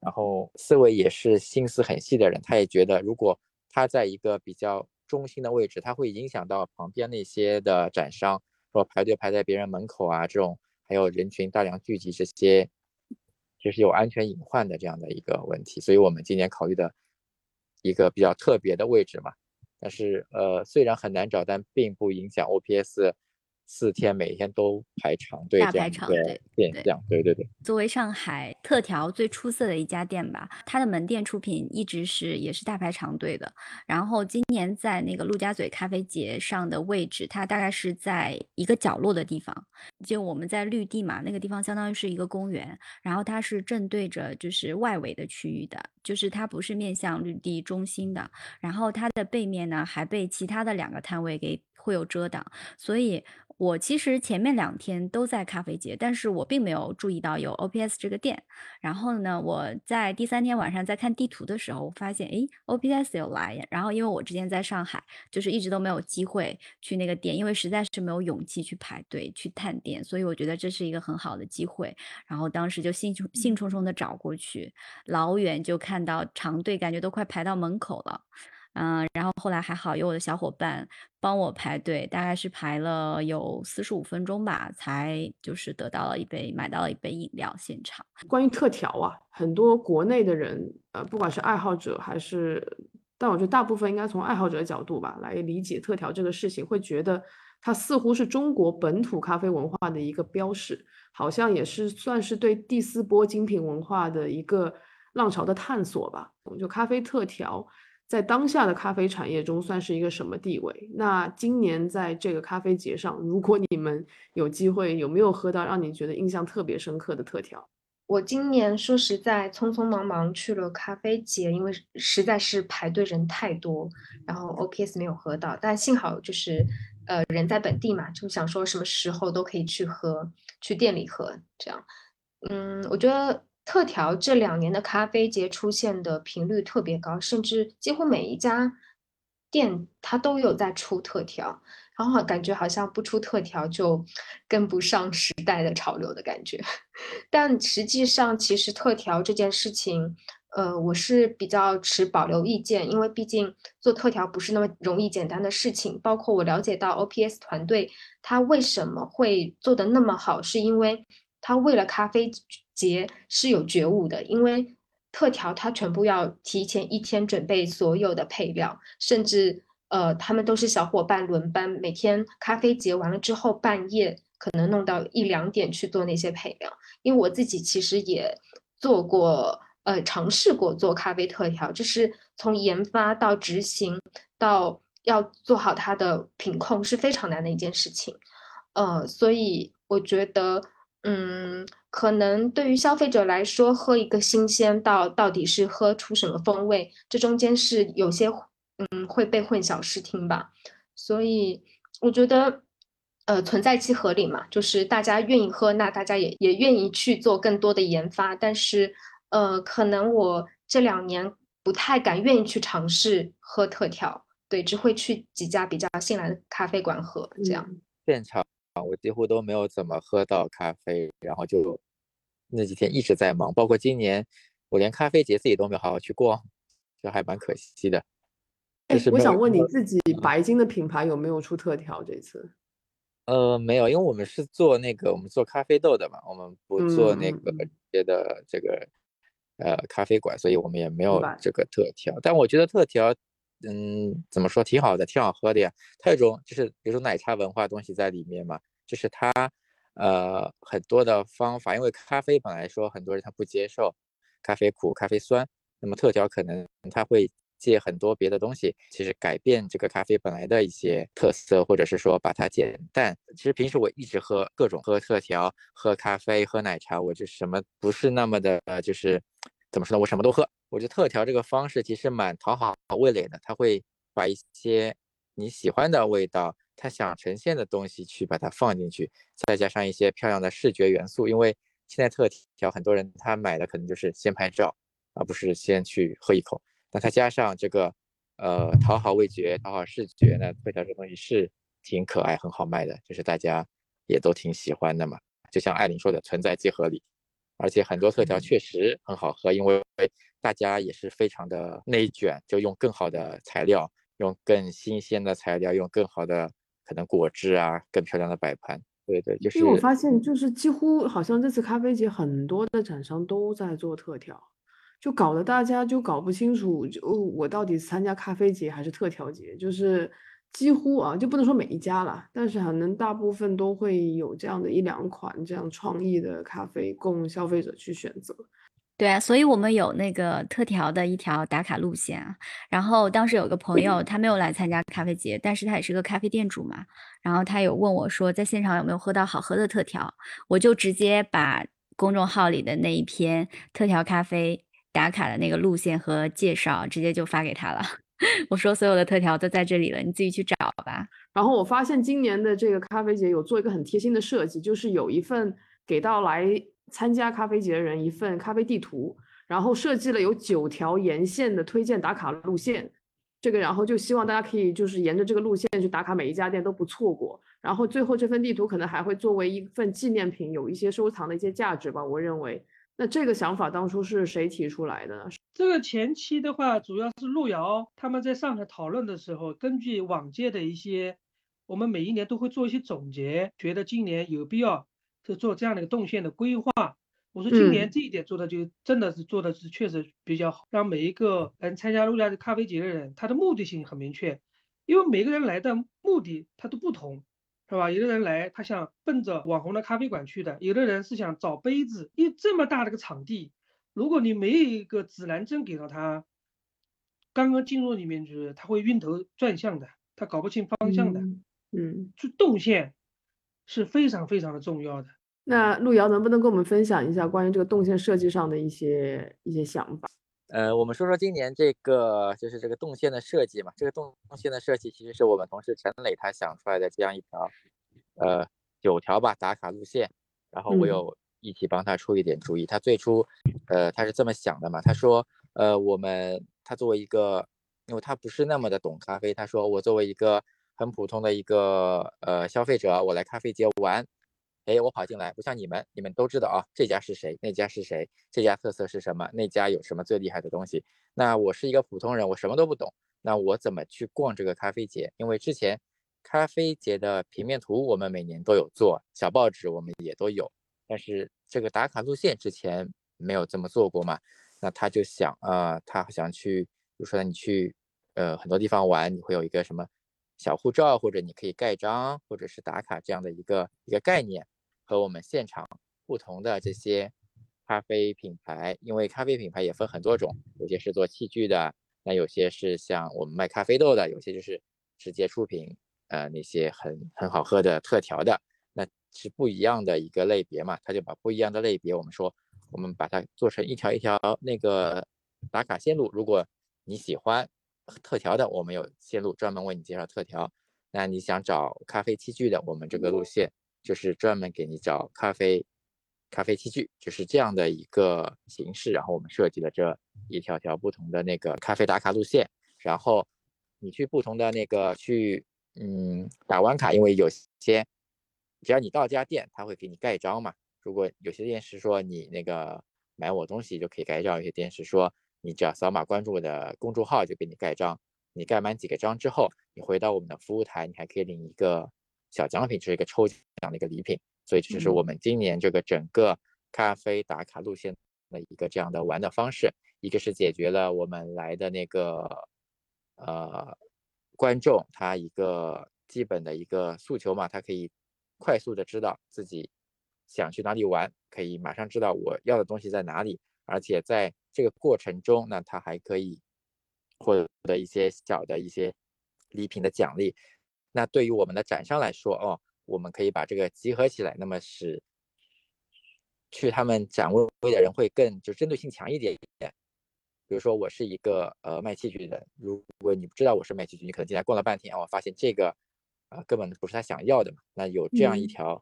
然后思维也是心思很细的人，他也觉得如果他在一个比较中心的位置，他会影响到旁边那些的展商，说排队排在别人门口啊，这种还有人群大量聚集这些，就是有安全隐患的这样的一个问题，所以我们今年考虑的一个比较特别的位置嘛。但是呃，虽然很难找，但并不影响 OPS 四天每天都排长队大排长队对现象。对对对。作为上海特调最出色的一家店吧，它的门店出品一直是也是大排长队的。然后今年在那个陆家嘴咖啡节上的位置，它大概是在一个角落的地方，就我们在绿地嘛，那个地方相当于是一个公园，然后它是正对着就是外围的区域的，就是它不是面向绿地中心的。然后它的背面呢还被其他的两个摊位给会有遮挡，所以我其实前面两天都在咖啡节，但是我并没有注意到有 OPS 这个店。然后呢，我在第三天晚上在看地图的时候，我发现诶 OPS 有来。然后因为我之前在上海，就是一直都没有机会去那个店，因为实在是没有勇气去排队去探店，所以我觉得这是一个很好的机会。然后当时就兴兴冲冲的找过去，老远就看看到长队，感觉都快排到门口了。嗯，然后后来还好有我的小伙伴帮我排队，大概是排了有四十五分钟吧，才就是得到了一杯买到了一杯饮料现场。关于特调啊，很多国内的人，呃，不管是爱好者还是，但我觉得大部分应该从爱好者的角度吧来理解特调这个事情，会觉得它似乎是中国本土咖啡文化的一个标识，好像也是算是对第四波精品文化的一个浪潮的探索吧。我们就咖啡特调在当下的咖啡产业中算是一个什么地位？那今年在这个咖啡节上，如果你们有机会，有没有喝到让你觉得印象特别深刻的特调？我今年说实在，匆匆忙忙去了咖啡节，因为实在是排队人太多，然后 OPS 没有喝到，但幸好就是呃人在本地嘛，就想说什么时候都可以去喝，去店里喝这样。嗯，我觉得特调这两年的咖啡节出现的频率特别高，甚至几乎每一家店它都有在出特调。然后感觉好像不出特调就跟不上时代的潮流的感觉，但实际上其实特调这件事情，呃，我是比较持保留意见，因为毕竟做特调不是那么容易简单的事情。包括我了解到 OPS 团队他为什么会做的那么好，是因为他为了咖啡节是有觉悟的，因为特调它全部要提前一天准备所有的配料，甚至。呃，他们都是小伙伴轮班，每天咖啡结完了之后，半夜可能弄到一两点去做那些配料。因为我自己其实也做过，呃，尝试过做咖啡特调，就是从研发到执行到要做好它的品控是非常难的一件事情。呃，所以我觉得，嗯，可能对于消费者来说，喝一个新鲜到到底是喝出什么风味，这中间是有些。嗯，会被混淆视听吧，所以我觉得，呃，存在即合理嘛，就是大家愿意喝，那大家也也愿意去做更多的研发。但是，呃，可能我这两年不太敢愿意去尝试喝特调，对，只会去几家比较信赖的咖啡馆喝。这样，现场我几乎都没有怎么喝到咖啡，然后就那几天一直在忙，包括今年我连咖啡节自己都没有好好去逛，就还蛮可惜的。哎，我想问你自己，白金的品牌有没有出特调这次？呃，没有，因为我们是做那个，我们做咖啡豆的嘛，我们不做那个别的这个呃咖啡馆，所以我们也没有这个特调。但我觉得特调，嗯，怎么说，挺好的，挺好喝的呀。它有种就是比如说奶茶文化东西在里面嘛，就是它呃很多的方法，因为咖啡本来说很多人他不接受咖啡苦、咖啡酸，那么特调可能它会。借很多别的东西，其实改变这个咖啡本来的一些特色，或者是说把它减淡。其实平时我一直喝各种喝特调、喝咖啡、喝奶茶，我就什么不是那么的，呃，就是怎么说呢？我什么都喝。我觉得特调这个方式其实蛮讨好味蕾的，它会把一些你喜欢的味道，它想呈现的东西去把它放进去，再加上一些漂亮的视觉元素。因为现在特调很多人他买的可能就是先拍照，而不是先去喝一口。那它加上这个，呃，讨好味觉、讨好视觉呢，特调这东西是挺可爱、很好卖的，就是大家也都挺喜欢的嘛。就像艾琳说的，存在即合理，而且很多特调确实很好喝，因为大家也是非常的内卷，就用更好的材料，用更新鲜的材料，用更好的可能果汁啊，更漂亮的摆盘。对对，就是。因为我发现，就是几乎好像这次咖啡节很多的展商都在做特调。就搞得大家就搞不清楚，就我到底参加咖啡节还是特调节，就是几乎啊，就不能说每一家了，但是可能大部分都会有这样的一两款这样创意的咖啡供消费者去选择。对啊，所以我们有那个特调的一条打卡路线啊。然后当时有个朋友，他没有来参加咖啡节，但是他也是个咖啡店主嘛。然后他有问我说，在现场有没有喝到好喝的特调？我就直接把公众号里的那一篇特调咖啡。打卡的那个路线和介绍，直接就发给他了。我说所有的特调都在这里了，你自己去找吧。然后我发现今年的这个咖啡节有做一个很贴心的设计，就是有一份给到来参加咖啡节的人一份咖啡地图，然后设计了有九条沿线的推荐打卡路线。这个然后就希望大家可以就是沿着这个路线去打卡，每一家店都不错过。然后最后这份地图可能还会作为一份纪念品，有一些收藏的一些价值吧。我认为。那这个想法当初是谁提出来的呢？这个前期的话，主要是路遥他们在上海讨论的时候，根据往届的一些，我们每一年都会做一些总结，觉得今年有必要是做这样的一个动线的规划。我说今年这一点做的就真的是做的是确实比较好，让每一个能参加陆家嘴咖啡节的人，他的目的性很明确，因为每个人来的目的他都不同。是吧？有的人来，他想奔着网红的咖啡馆去的；有的人是想找杯子。因为这么大的个场地，如果你没有一个指南针给到他，刚刚进入里面去，他会晕头转向的，他搞不清方向的。嗯，就动线是非常非常的重要的。那路遥能不能跟我们分享一下关于这个动线设计上的一些一些想法？呃，我们说说今年这个就是这个动线的设计嘛。这个动线的设计其实是我们同事陈磊他想出来的这样一条，呃，九条吧打卡路线。然后我有一起帮他出一点主意。他最初，呃，他是这么想的嘛。他说，呃，我们他作为一个，因为他不是那么的懂咖啡，他说我作为一个很普通的一个呃消费者，我来咖啡节玩。哎，我跑进来，不像你们，你们都知道啊，这家是谁，那家是谁，这家特色是什么，那家有什么最厉害的东西。那我是一个普通人，我什么都不懂，那我怎么去逛这个咖啡节？因为之前咖啡节的平面图我们每年都有做，小报纸我们也都有，但是这个打卡路线之前没有这么做过嘛。那他就想啊，他想去，比如说你去呃很多地方玩，你会有一个什么小护照，或者你可以盖章，或者是打卡这样的一个一个概念。和我们现场不同的这些咖啡品牌，因为咖啡品牌也分很多种，有些是做器具的，那有些是像我们卖咖啡豆的，有些就是直接出品，呃，那些很很好喝的特调的，那是不一样的一个类别嘛。他就把不一样的类别，我们说我们把它做成一条一条那个打卡线路。如果你喜欢特调的，我们有线路专门为你介绍特调；那你想找咖啡器具的，我们这个路线。就是专门给你找咖啡，咖啡器具，就是这样的一个形式。然后我们设计了这一条条不同的那个咖啡打卡路线。然后你去不同的那个去，嗯，打完卡，因为有些只要你到家店，他会给你盖章嘛。如果有些店是说你那个买我东西就可以盖章，有些店是说你只要扫码关注我的公众号就给你盖章。你盖满几个章之后，你回到我们的服务台，你还可以领一个。小奖品就是一个抽奖奖的一个礼品，所以这就是我们今年这个整个咖啡打卡路线的一个这样的玩的方式。一个是解决了我们来的那个呃观众他一个基本的一个诉求嘛，他可以快速的知道自己想去哪里玩，可以马上知道我要的东西在哪里，而且在这个过程中，呢他还可以获得一些小的一些礼品的奖励。那对于我们的展商来说，哦，我们可以把这个集合起来，那么使去他们展位的人会更就针对性强一点。比如说，我是一个呃卖器具的，如果你不知道我是卖器具，你可能进来逛了半天，啊，我发现这个啊根本不是他想要的嘛。那有这样一条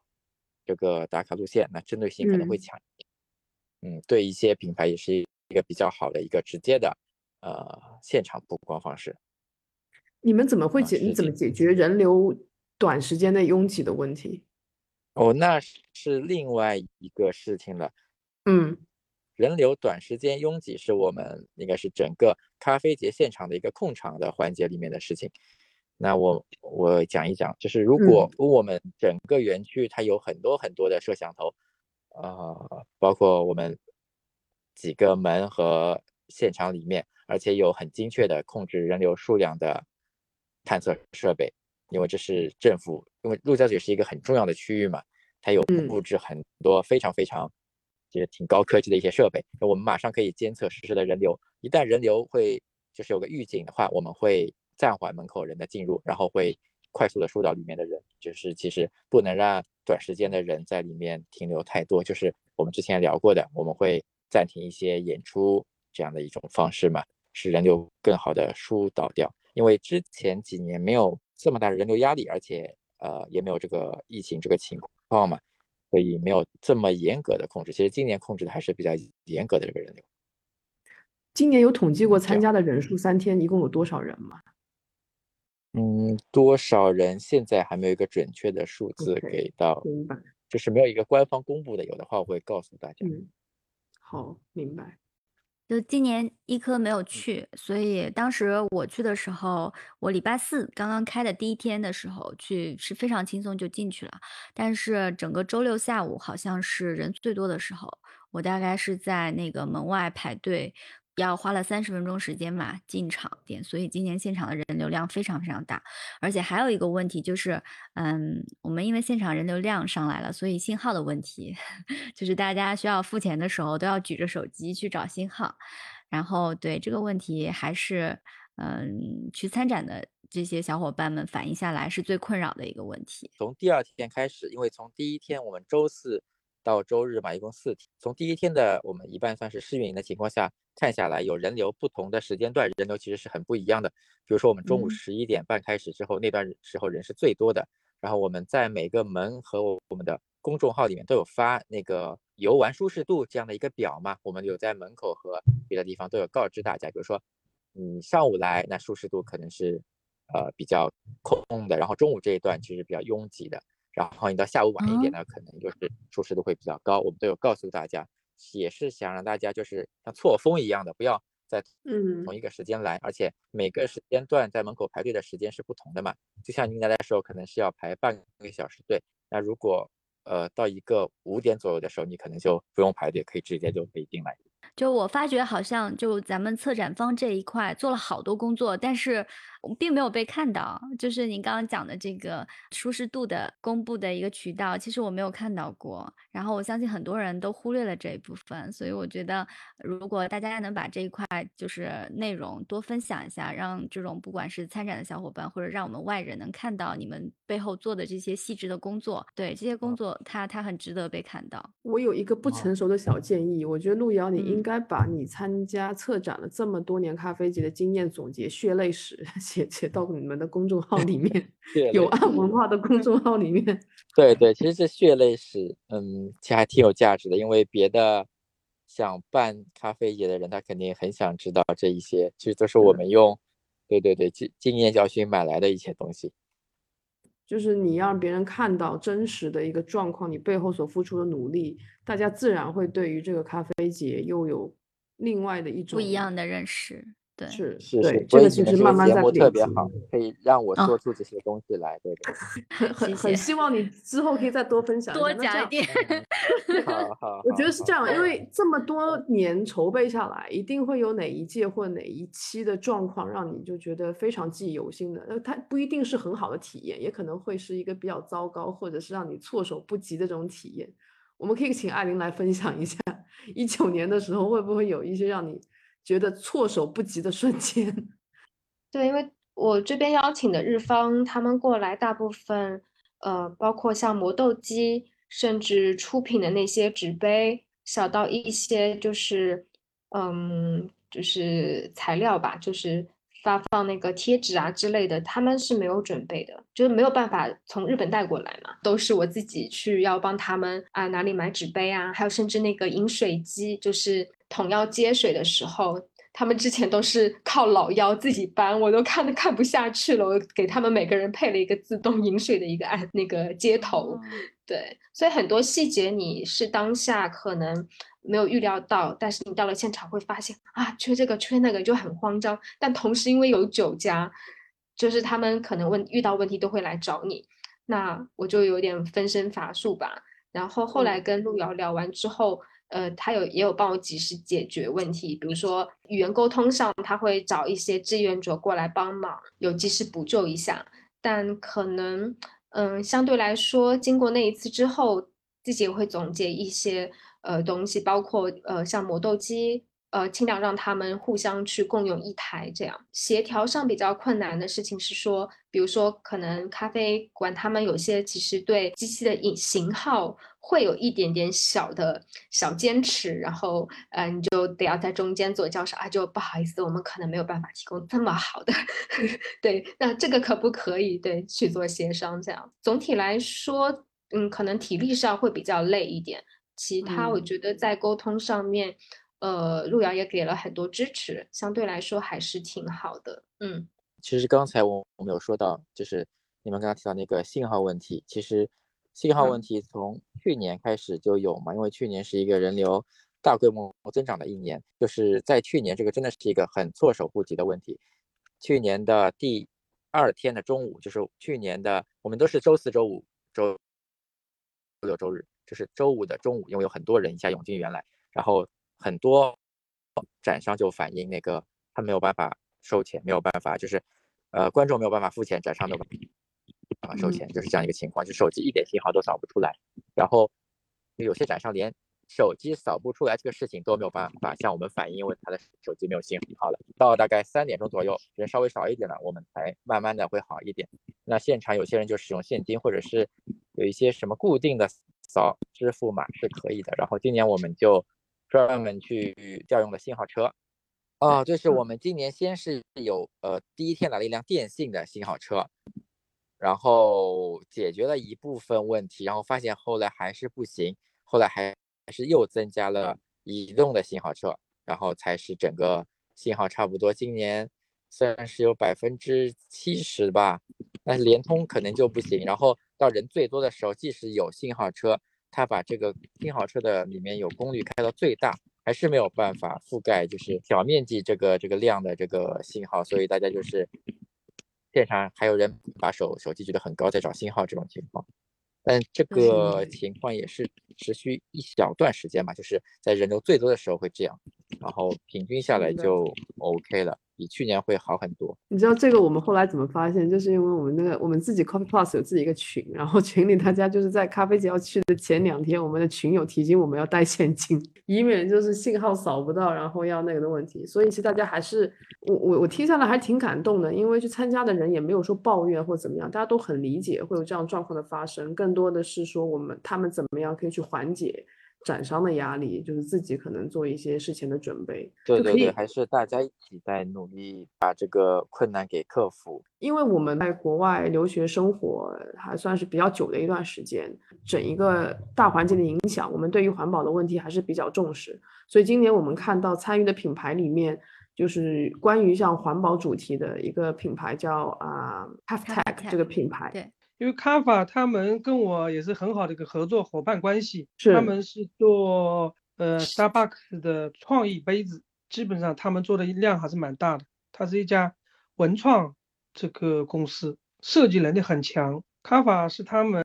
这个打卡路线，那针对性可能会强一点。嗯，对一些品牌也是一个比较好的一个直接的呃现场曝光方式。你们怎么会解？你怎么解决人流短时间内拥挤的问题？哦，那是另外一个事情了。嗯，人流短时间拥挤是我们应该是整个咖啡节现场的一个控场的环节里面的事情。那我我讲一讲，就是如果我们整个园区它有很多很多的摄像头，呃，包括我们几个门和现场里面，而且有很精确的控制人流数量的。探测设备，因为这是政府，因为陆家嘴是一个很重要的区域嘛，它有布置很多非常非常，就是挺高科技的一些设备，我们马上可以监测实时的人流，一旦人流会就是有个预警的话，我们会暂缓门口人的进入，然后会快速的疏导里面的人，就是其实不能让短时间的人在里面停留太多，就是我们之前聊过的，我们会暂停一些演出这样的一种方式嘛，使人流更好的疏导掉。因为之前几年没有这么大的人流压力，而且呃也没有这个疫情这个情况嘛，所以没有这么严格的控制。其实今年控制的还是比较严格的这个人流。今年有统计过参加的人数，三天一共有多少人吗？嗯，多少人现在还没有一个准确的数字给到，明白。就是没有一个官方公布的，有的话我会告诉大家。嗯，好，明白。就今年一科没有去，所以当时我去的时候，我礼拜四刚刚开的第一天的时候去是非常轻松就进去了。但是整个周六下午好像是人最多的时候，我大概是在那个门外排队。要花了三十分钟时间嘛进场点，所以今年现场的人流量非常非常大，而且还有一个问题就是，嗯，我们因为现场人流量上来了，所以信号的问题，[LAUGHS] 就是大家需要付钱的时候都要举着手机去找信号，然后对这个问题还是，嗯，去参展的这些小伙伴们反映下来是最困扰的一个问题。从第二天开始，因为从第一天我们周四到周日嘛，一共四天。从第一天的我们一半算是试运营的情况下看下来，有人流不同的时间段，人流其实是很不一样的。比如说我们中午十一点半开始之后，那段时候人是最多的。然后我们在每个门和我们的公众号里面都有发那个游玩舒适度这样的一个表嘛，我们有在门口和别的地方都有告知大家，比如说，你上午来那舒适度可能是，呃比较空的，然后中午这一段其实比较拥挤的，然后你到下午晚一点呢，可能就是舒适度会比较高，我们都有告诉大家，也是想让大家就是像错峰一样的，不要。在嗯同一个时间来，而且每个时间段在门口排队的时间是不同的嘛。就像您来的时候，可能是要排半个小时队。那如果呃到一个五点左右的时候，你可能就不用排队，可以直接就可以进来。就我发觉，好像就咱们策展方这一块做了好多工作，但是并没有被看到。就是您刚刚讲的这个舒适度的公布的一个渠道，其实我没有看到过。然后我相信很多人都忽略了这一部分，所以我觉得，如果大家能把这一块就是内容多分享一下，让这种不管是参展的小伙伴，或者让我们外人能看到你们背后做的这些细致的工作，对这些工作，它它很值得被看到。我有一个不成熟的小建议，我觉得路遥你应嗯该把你参加策展了这么多年咖啡节的经验总结血泪史写写到你们的公众号里面，[LAUGHS] 有暗文化的公众号里面。[LAUGHS] 对对，其实这血泪史，嗯，其实还挺有价值的，因为别的想办咖啡节的人，他肯定很想知道这一些，其实都是我们用，对对对，经经验教训买来的一些东西。就是你让别人看到真实的一个状况，你背后所付出的努力，大家自然会对于这个咖啡节又有另外的一种不一样的认识，对，是是是，所以这个其实慢慢在累节目特别好，可以让我啊说出这些东西来，对对。很很希望你之后可以再多分享多讲一点。[LAUGHS] 好好，我觉得是这样，因为这么多年筹备下来，一定会有哪一届或哪一期的状况让你就觉得非常记忆犹新的。那它不一定是很好的体验，也可能会是一个比较糟糕，或者是让你措手不及的这种体验。我们可以请艾琳来分享一下，一九年的时候会不会有一些让你觉得措手不及的瞬间？[LAUGHS] 对，因为我这边邀请的日方，他们过来大部分，呃，包括像磨豆机，甚至出品的那些纸杯，小到一些就是，嗯，就是材料吧，就是发放那个贴纸啊之类的，他们是没有准备的，就是没有办法从日本带过来嘛，都是我自己去要帮他们啊哪里买纸杯啊，还有甚至那个饮水机，就是桶要接水的时候。他们之前都是靠老腰自己搬，我都看都看不下去了。我给他们每个人配了一个自动饮水的一个按那个接头，哦对，所以很多细节你是当下可能没有预料到，但是你到了现场会发现啊，缺这个缺那个就很慌张。但同时因为有酒家，就是他们可能问遇到问题都会来找你，那我就有点分身乏术吧。然后后来跟路遥聊完之后。呃，他有也有帮我及时解决问题，比如说语言沟通上，他会找一些志愿者过来帮忙，有及时补救一下。但可能，嗯，相对来说，经过那一次之后，自己会总结一些呃东西，包括呃像磨豆机，呃尽量让他们互相去共用一台，这样协调上比较困难的事情是说，比如说可能咖啡馆他们有些其实对机器的型型号。会有一点点小的小坚持，然后呃，你就得要在中间做交涉啊，就不好意思，我们可能没有办法提供这么好的，[LAUGHS] 对，那这个可不可以对去做协商？这样总体来说，嗯，可能体力上会比较累一点，其他我嗯觉得在沟通上面，呃，路遥也给了很多支持，相对来说还是挺好的，嗯。其实刚才我我们有说到，就是你们刚刚提到那个信号问题，其实信号问题从去年开始就有嘛，因为去年是一个人流大规模增长的一年，就是在去年这个真的是一个很措手不及的问题。去年的第二天的中午，就是去年的我们都是周四周五周六周日，就是周五的中午，因为有很多人一下涌进园来，然后很多展商就反映那个他没有办法收钱，没有办法就是呃观众没有办法付钱，展商没有办法收钱，就是这样一个情况，就手机一点信号都扫不出来，然后有些展商连手机扫不出来这个事情都没有办法向我们反映，因为他的手机没有信号了。到大概三点钟左右，人稍微少一点了，我们才慢慢的会好一点。那现场有些人就使用现金，或者是有一些什么固定的扫支付码是可以的。然后今年我们就专门去调用的信号车。哦，就是我们今年先是有呃第一天来了一辆电信的信号车，然后解决了一部分问题，然后发现后来还是不行，后来还还是又增加了移动的信号车，然后才是整个信号差不多今年算是有百分之七十吧，但是联通可能就不行。然后到人最多的时候，即使有信号车，它把这个信号车的里面有功率开到最大。还是没有办法覆盖，就是小面积这个这个量的这个信号，所以大家就是现场还有人把手手机举得很高在找信号这种情况，但这个情况也是持续一小段时间嘛，就是在人流最多的时候会这样，然后平均下来就 OK 了。比去年会好很多。你知道这个我们后来怎么发现？就是因为我们那个我们自己 Coffee Plus 有自己一个群，然后群里大家就是在咖啡节要去的前两天，我们的群友提醒我们要带现金，以免就是信号扫不到，然后要那个的问题。所以其实大家还是我我我听下来还挺感动的，因为去参加的人也没有说抱怨或怎么样，大家都很理解会有这样状况的发生，更多的是说我们他们怎么样可以去缓解。展商的压力就是自己可能做一些事情的准备，对对对，还是大家一起在努力把这个困难给克服。因为我们在国外留学生活还算是比较久的一段时间，整一个大环境的影响，我们对于环保的问题还是比较重视。所以今年我们看到参与的品牌里面，就是关于像环保主题的一个品牌叫啊 Half Tech 这个品牌。对。因为卡法他们跟我也是很好的一个合作伙伴关系，他们是做呃 Starbucks 的创意杯子，基本上他们做的量还是蛮大的。它是一家文创这个公司，设计能力很强。卡法是他们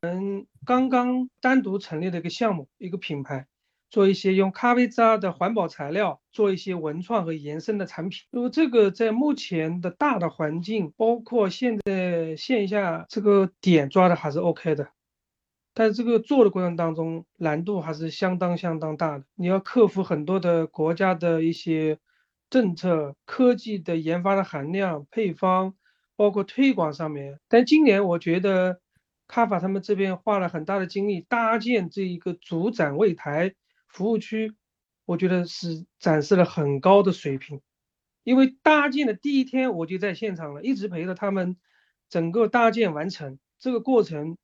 刚刚单独成立的一个项目，一个品牌。做一些用咖啡渣的环保材料做一些文创和延伸的产品，那么这个在目前的大的环境，包括现在线下这个点抓的还是 OK 的，但是这个做的过程当中难度还是相当相当大的，你要克服很多的国家的一些政策、科技的研发的含量、配方，包括推广上面。但今年我觉得卡法他们这边花了很大的精力搭建这一个主展位台。服务区，我觉得是展示了很高的水平，因为搭建的第一天我就在现场了，一直陪着他们整个搭建完成。这个过程，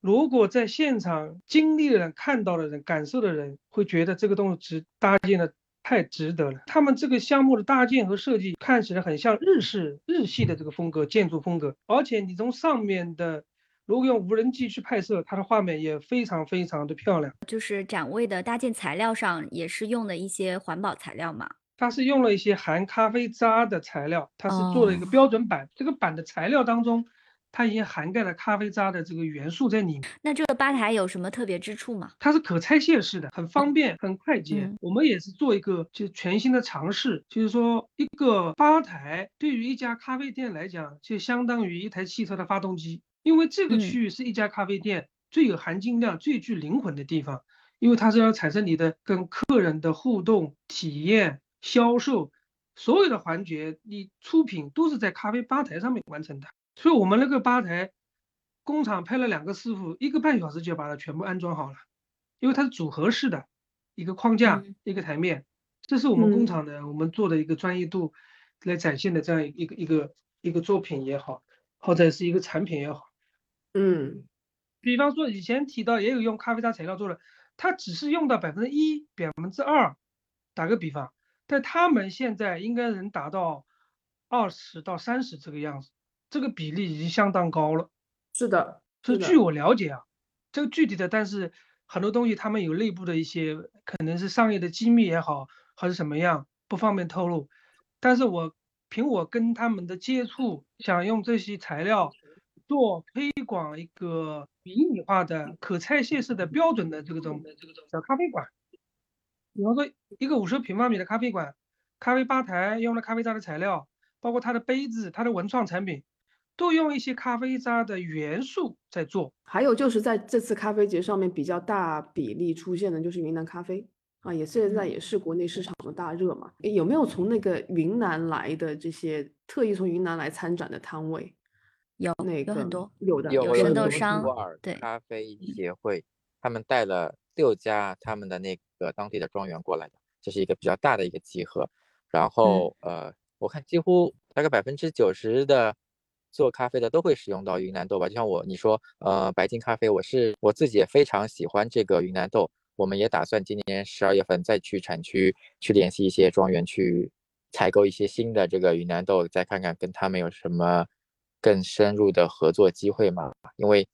如果在现场经历的人、看到的人、感受的人，会觉得这个东西值搭建的太值得了。他们这个项目的搭建和设计看起来很像日式、日系的这个风格建筑风格，而且你从上面的。如果用无人机去拍摄，它的画面也非常非常的漂亮。就是展位的搭建材料上也是用的一些环保材料嘛？它是用了一些含咖啡渣的材料，它是做了一个标准板。这个板的材料当中，它已经涵盖了咖啡渣的这个元素在里面。那这个吧台有什么特别之处吗？它是可拆卸式的，很方便，很快捷。我们也是做一个就全新的尝试，就是说一个吧台对于一家咖啡店来讲，就相当于一台汽车的发动机。因为这个区域是一家咖啡店最有含金量、最具灵魂的地方，因为它是要产生你的跟客人的互动体验、销售所有的环节，你出品都是在咖啡吧台上面完成的。所以我们那个吧台工厂派了两个师傅，一个半小时就把它全部安装好了，因为它是组合式的，一个框架、一个台面，这是我们工厂的我们做的一个专业度来展现的这样一个一个一个作品也好，或者是一个产品也好。嗯，比方说以前提到也有用咖啡渣材料做的，它只是用到百分之一、百分之二，打个比方，但他们现在应该能达到二十到三十这个样子，这个比例已经相当高了。是的，是据我了解啊，这个具体的，但是很多东西他们有内部的一些可能是商业的机密也好，还是什么样，不方便透露。但是我凭我跟他们的接触，想用这些材料。做推广一个迷你化的可拆卸式的标准的这个种小咖啡馆，比方说一个五十平方米的咖啡馆，咖啡吧台用了咖啡渣的材料，包括它的杯子、它的文创产品，都用一些咖啡渣的元素在做。还有就是在这次咖啡节上面比较大比例出现的就是云南咖啡啊，也现在也是国内市场的大热嘛。有没有从那个云南来的这些特意从云南来参展的摊位？有那个有很多有的有神豆商对咖啡协会，他们带了六家他们的那个当地的庄园过来的，这是一个比较大的一个集合。然后呃，我看几乎大概百分之九十的做咖啡的都会使用到云南豆吧。就像我你说呃白金咖啡，我是我自己也非常喜欢这个云南豆，我们也打算今年十二月份再去产区去联系一些庄园去采购一些新的这个云南豆，再看看跟他们有什么更深入的合作机会嘛。因为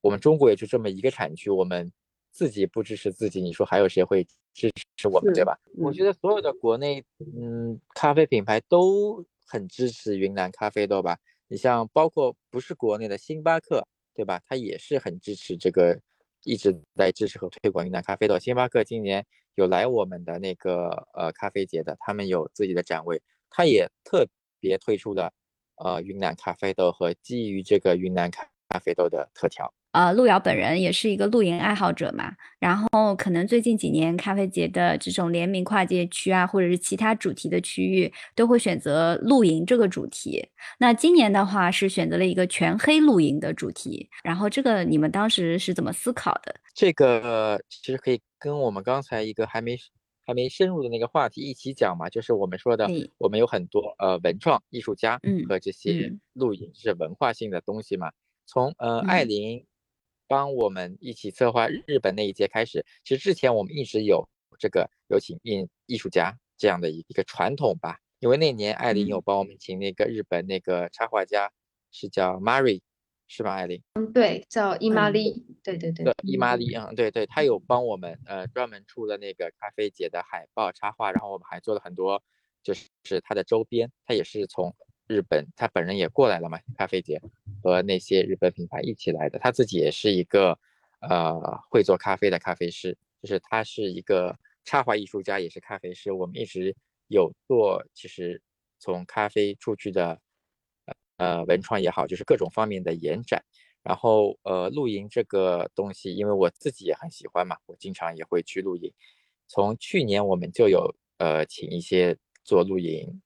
我们中国也就这么一个产区，我们自己不支持自己，你说还有谁会支持我们，对吧？我觉得所有的国内嗯咖啡品牌都很支持云南咖啡豆吧。你像包括不是国内的星巴克，对吧？它也是很支持这个，一直在支持和推广云南咖啡豆。星巴克今年有来我们的那个呃咖啡节的，他们有自己的展位，他也特别推出了呃云南咖啡豆和基于这个云南咖咖啡豆的特调。呃，路遥本人也是一个露营爱好者嘛，然后可能最近几年咖啡节的这种联名跨界区啊，或者是其他主题的区域，都会选择露营这个主题。那今年的话是选择了一个全黑露营的主题，然后这个你们当时是怎么思考的？这个其实可以跟我们刚才一个还没还没深入的那个话题一起讲嘛，就是我们说的，我们有很多呃文创艺术家和这些露营是文化性的东西嘛，从呃艾琳。帮我们一起策划日本那一届开始，其实之前我们一直有这个有请艺艺术家这样的一个传统吧。因为那年艾琳有帮我们请那个日本那个插画家，是叫 Mary，是吧？艾琳？嗯，对，叫伊玛丽。对对对，伊玛丽，嗯，对对，他有帮我们呃专门出了那个咖啡节的海报插画，然后我们还做了很多就是他的周边，他也是从。日本，他本人也过来了嘛？咖啡节和那些日本品牌一起来的，他自己也是一个呃会做咖啡的咖啡师，就是他是一个插画艺术家，也是咖啡师。我们一直有做，其实从咖啡出去的呃文创也好，就是各种方面的延展。然后呃露营这个东西，因为我自己也很喜欢嘛，我经常也会去露营。从去年我们就有呃请一些做露营。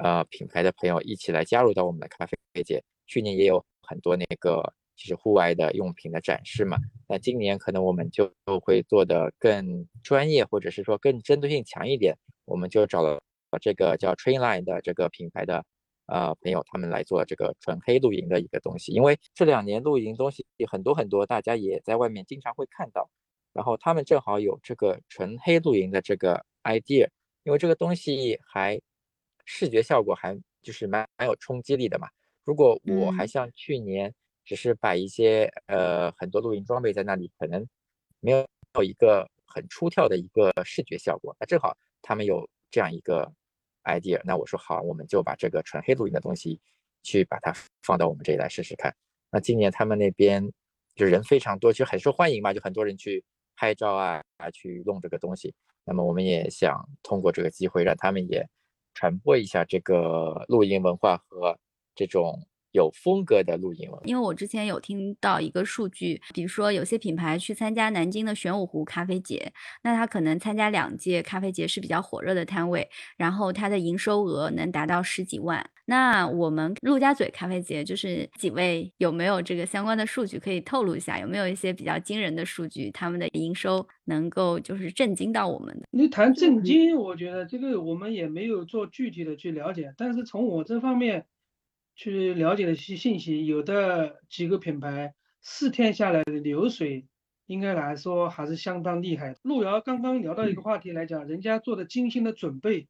呃，品牌的朋友一起来加入到我们的咖啡节。去年也有很多那个就是户外的用品的展示嘛。那今年可能我们就会做的更专业，或者是说更针对性强一点。我们就找了这个叫 Trainline 的这个品牌的呃朋友，他们来做这个纯黑露营的一个东西。因为这两年露营东西很多很多，大家也在外面经常会看到。然后他们正好有这个纯黑露营的这个 idea，因为这个东西还。视觉效果还就是蛮蛮有冲击力的嘛。如果我还像去年只是摆一些呃很多露营装备在那里，可能没有一个很出挑的一个视觉效果。那正好他们有这样一个 idea，那我说好，我们就把这个纯黑录音的东西去把它放到我们这里来试试看。那今年他们那边就人非常多，就很受欢迎嘛，就很多人去拍照啊，去弄这个东西。那么我们也想通过这个机会让他们也。传播一下这个露营文化和这种有风格的露营了。因为我之前有听到一个数据，比如说有些品牌去参加南京的玄武湖咖啡节，那他可能参加两届咖啡节是比较火热的摊位，然后它的营收额能达到十几万。那我们陆家嘴咖啡节就是几位有没有这个相关的数据可以透露一下？有没有一些比较惊人的数据？他们的营收？能够就是震惊到我们的。你谈震惊，我觉得这个我们也没有做具体的去了解，但是从我这方面去了解了一些信息，有的几个品牌四天下来的流水，应该来说还是相当厉害。路遥刚刚聊到一个话题来讲，人家做的精心的准备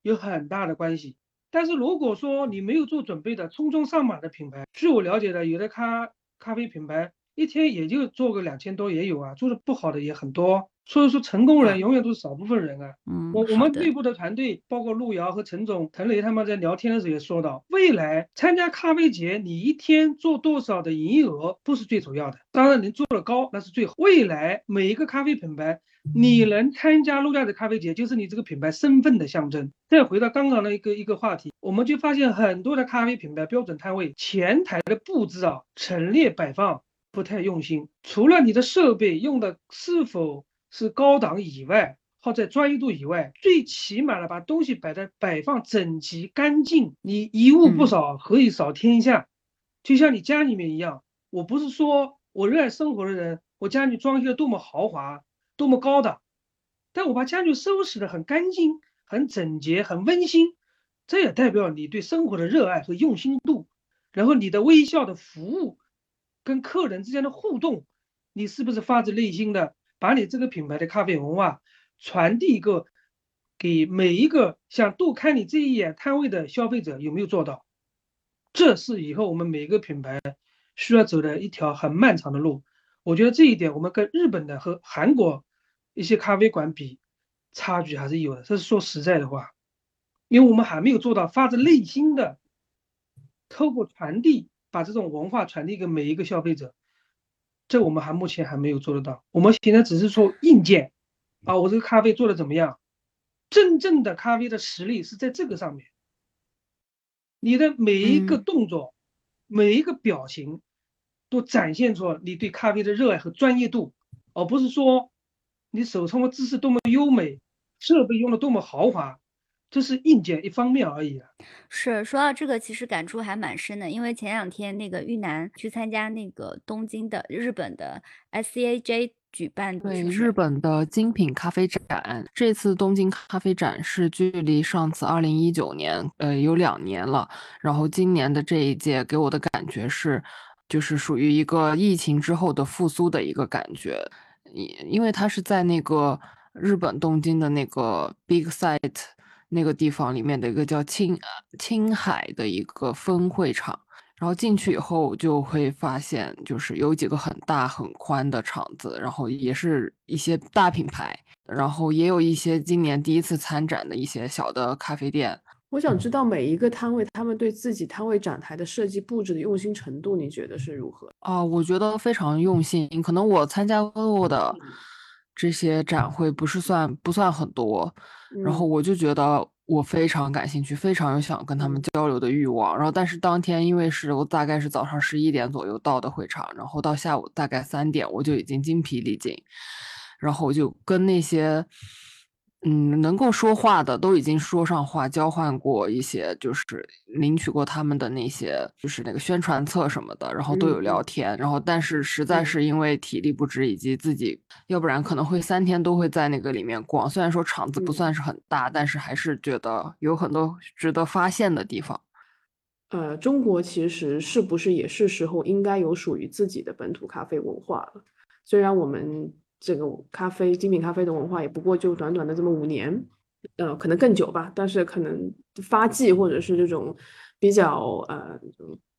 有很大的关系。但是如果说你没有做准备的匆匆上马的品牌，据我了解的，有的咖咖啡品牌。一天也就做个两千多也有啊，做的不好的也很多，所以说成功人永远都是少部分人啊。嗯，我我们内部的团队，包括路遥和陈总、陈雷他们在聊天的时候也说到，未来参加咖啡节，你一天做多少的营业额不是最主要的，当然能做得高那是最好。未来每一个咖啡品牌，你能参加陆家嘴咖啡节，就是你这个品牌身份的象征。再回到刚刚的一个一个话题，我们就发现很多的咖啡品牌标准摊位前台的布置啊，陈列摆放。不太用心，除了你的设备用的是否是高档以外，或在专业度以外，最起码的把东西摆在摆放整齐干净，你一物不少，何以扫天下？就像你家里面一样，我不是说我热爱生活的人，我家里装修的多么豪华，多么高档，但我把家具收拾的很干净、很整洁、很温馨，这也代表你对生活的热爱和用心度。然后你的微笑的服务，跟客人之间的互动，你是不是发自内心的把你这个品牌的咖啡文化传递一个给每一个想多看你这一眼摊位的消费者？有没有做到？这是以后我们每个品牌需要走的一条很漫长的路。我觉得这一点我们跟日本的和韩国一些咖啡馆比，差距还是有的。这是说实在的话，因为我们还没有做到发自内心的。透过传递，把这种文化传递给每一个消费者，这我们还目前还没有做得到。我们现在只是说硬件，啊，我这个咖啡做的怎么样？真正的咖啡的实力是在这个上面。你的每一个动作，每一个表情，都展现出你对咖啡的热爱和专业度，而不是说你手冲的姿势多么优美，设备用的多么豪华。这是硬件一方面而已啊。是说到这个，其实感触还蛮深的，因为前两天那个玉南去参加那个东京的日本的 SCAJ 举办的，对日本的精品咖啡展。这次东京咖啡展是距离上次二零一九年，呃，有两年了。然后今年的这一届给我的感觉是，就是属于一个疫情之后的复苏的一个感觉，因因为它是在那个日本东京的那个 Big Site。那个地方里面的一个叫青青海的一个分会场，然后进去以后就会发现，就是有几个很大很宽的场子，然后也是一些大品牌，然后也有一些今年第一次参展的一些小的咖啡店。我想知道每一个摊位他们对自己摊位展台的设计布置的用心程度，你觉得是如何？啊，我觉得非常用心。可能我参加过的这些展会不是算不算很多。然后我就觉得我非常感兴趣，非常有想跟他们交流的欲望。然后，但是当天因为是我大概是早上十一点左右到的会场，然后到下午大概三点我就已经精疲力尽，然后我就跟那些。嗯，能够说话的都已经说上话，交换过一些，就是领取过他们的那些，就是那个宣传册什么的，然后都有聊天。然后，但是实在是因为体力不支，以及自己，要不然可能会三天都会在那个里面逛。虽然说场子不算是很大，但是还是觉得有很多值得发现的地方。呃，中国其实是不是也是时候应该有属于自己的本土咖啡文化了？虽然我们。这个咖啡精品咖啡的文化也不过就短短的这么五年，呃，可能更久吧。但是可能发迹或者是这种比较呃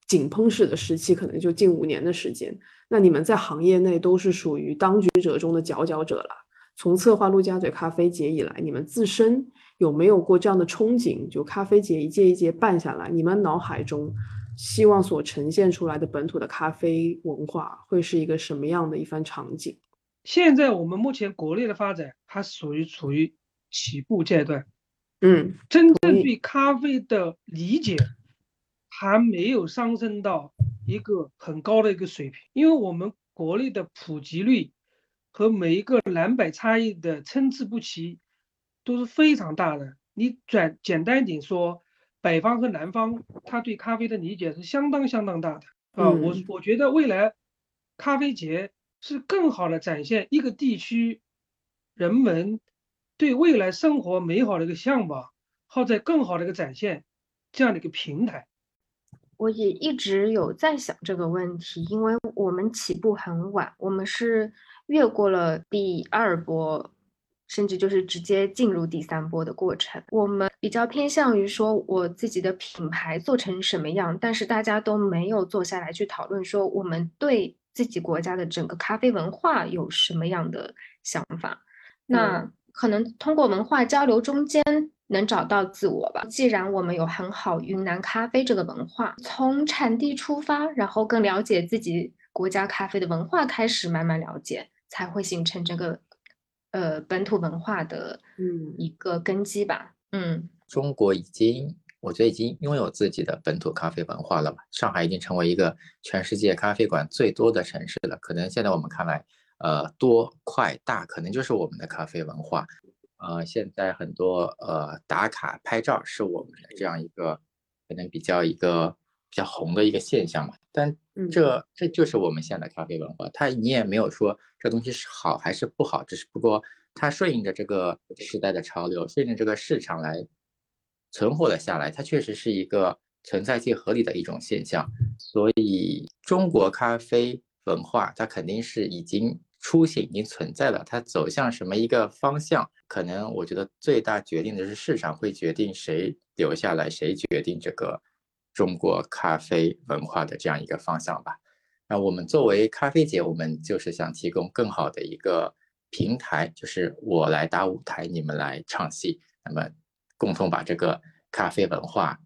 井喷式的时期，可能就近五年的时间。那你们在行业内都是属于当局者中的佼佼者了。从策划陆家嘴咖啡节以来，你们自身有没有过这样的憧憬？就咖啡节一届一届办下来，你们脑海中希望所呈现出来的本土的咖啡文化会是一个什么样的一番场景？现在我们目前国内的发展还属于处于起步阶段，嗯，真正对咖啡的理解还没有上升到一个很高的一个水平，因为我们国内的普及率和每一个南北差异的参差不齐都是非常大的。你转简单一点说，北方和南方他对咖啡的理解是相当相当大的啊。我我觉得未来咖啡节。是更好的展现一个地区人们对未来生活美好的一个向往，或者更好的一个展现这样的一个平台。我也一直有在想这个问题，因为我们起步很晚，我们是越过了第二波，甚至就是直接进入第三波的过程。我们比较偏向于说我自己的品牌做成什么样，但是大家都没有坐下来去讨论说我们对。自己国家的整个咖啡文化有什么样的想法？那可能通过文化交流中间能找到自我吧。既然我们有很好云南咖啡这个文化，从产地出发，然后更了解自己国家咖啡的文化，开始慢慢了解，才会形成这个呃本土文化的嗯一个根基吧。嗯，中国已经。我觉得已经拥有自己的本土咖啡文化了嘛？上海已经成为一个全世界咖啡馆最多的城市了。可能现在我们看来，呃，多快大，可能就是我们的咖啡文化。呃，现在很多呃打卡拍照是我们的这样一个可能比较一个比较红的一个现象嘛。但这这就是我们现在的咖啡文化，它你也没有说这东西是好还是不好，只是不过它顺应着这个时代的潮流，顺应着这个市场来存活了下来。它确实是一个存在即合理的一种现象。所以中国咖啡文化它肯定是已经出现、已经存在了。它走向什么一个方向，可能我觉得最大决定的是市场会决定谁留下来，谁决定这个。中国咖啡文化的这样一个方向吧。那我们作为咖啡节，我们就是想提供更好的一个平台，就是我来搭舞台，你们来唱戏，那么共同把这个咖啡文化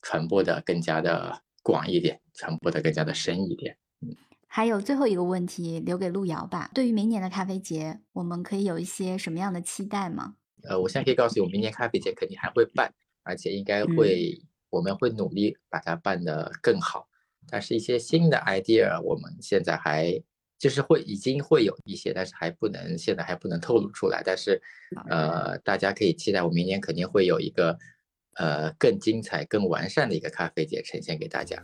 传播的更加的广一点，传播的更加的深一点。嗯，还有最后一个问题留给路遥吧。对于明年的咖啡节，我们可以有一些什么样的期待吗？呃，我现在可以告诉你，我明年咖啡节肯定还会办，而且应该会。我们会努力把它办得更好，但是一些新的 idea，我们现在还就是会已经会有一些，但是还不能现在还不能透露出来。但是，呃，大家可以期待，我明年肯定会有一个呃更精彩、更完善的一个咖啡节呈现给大家。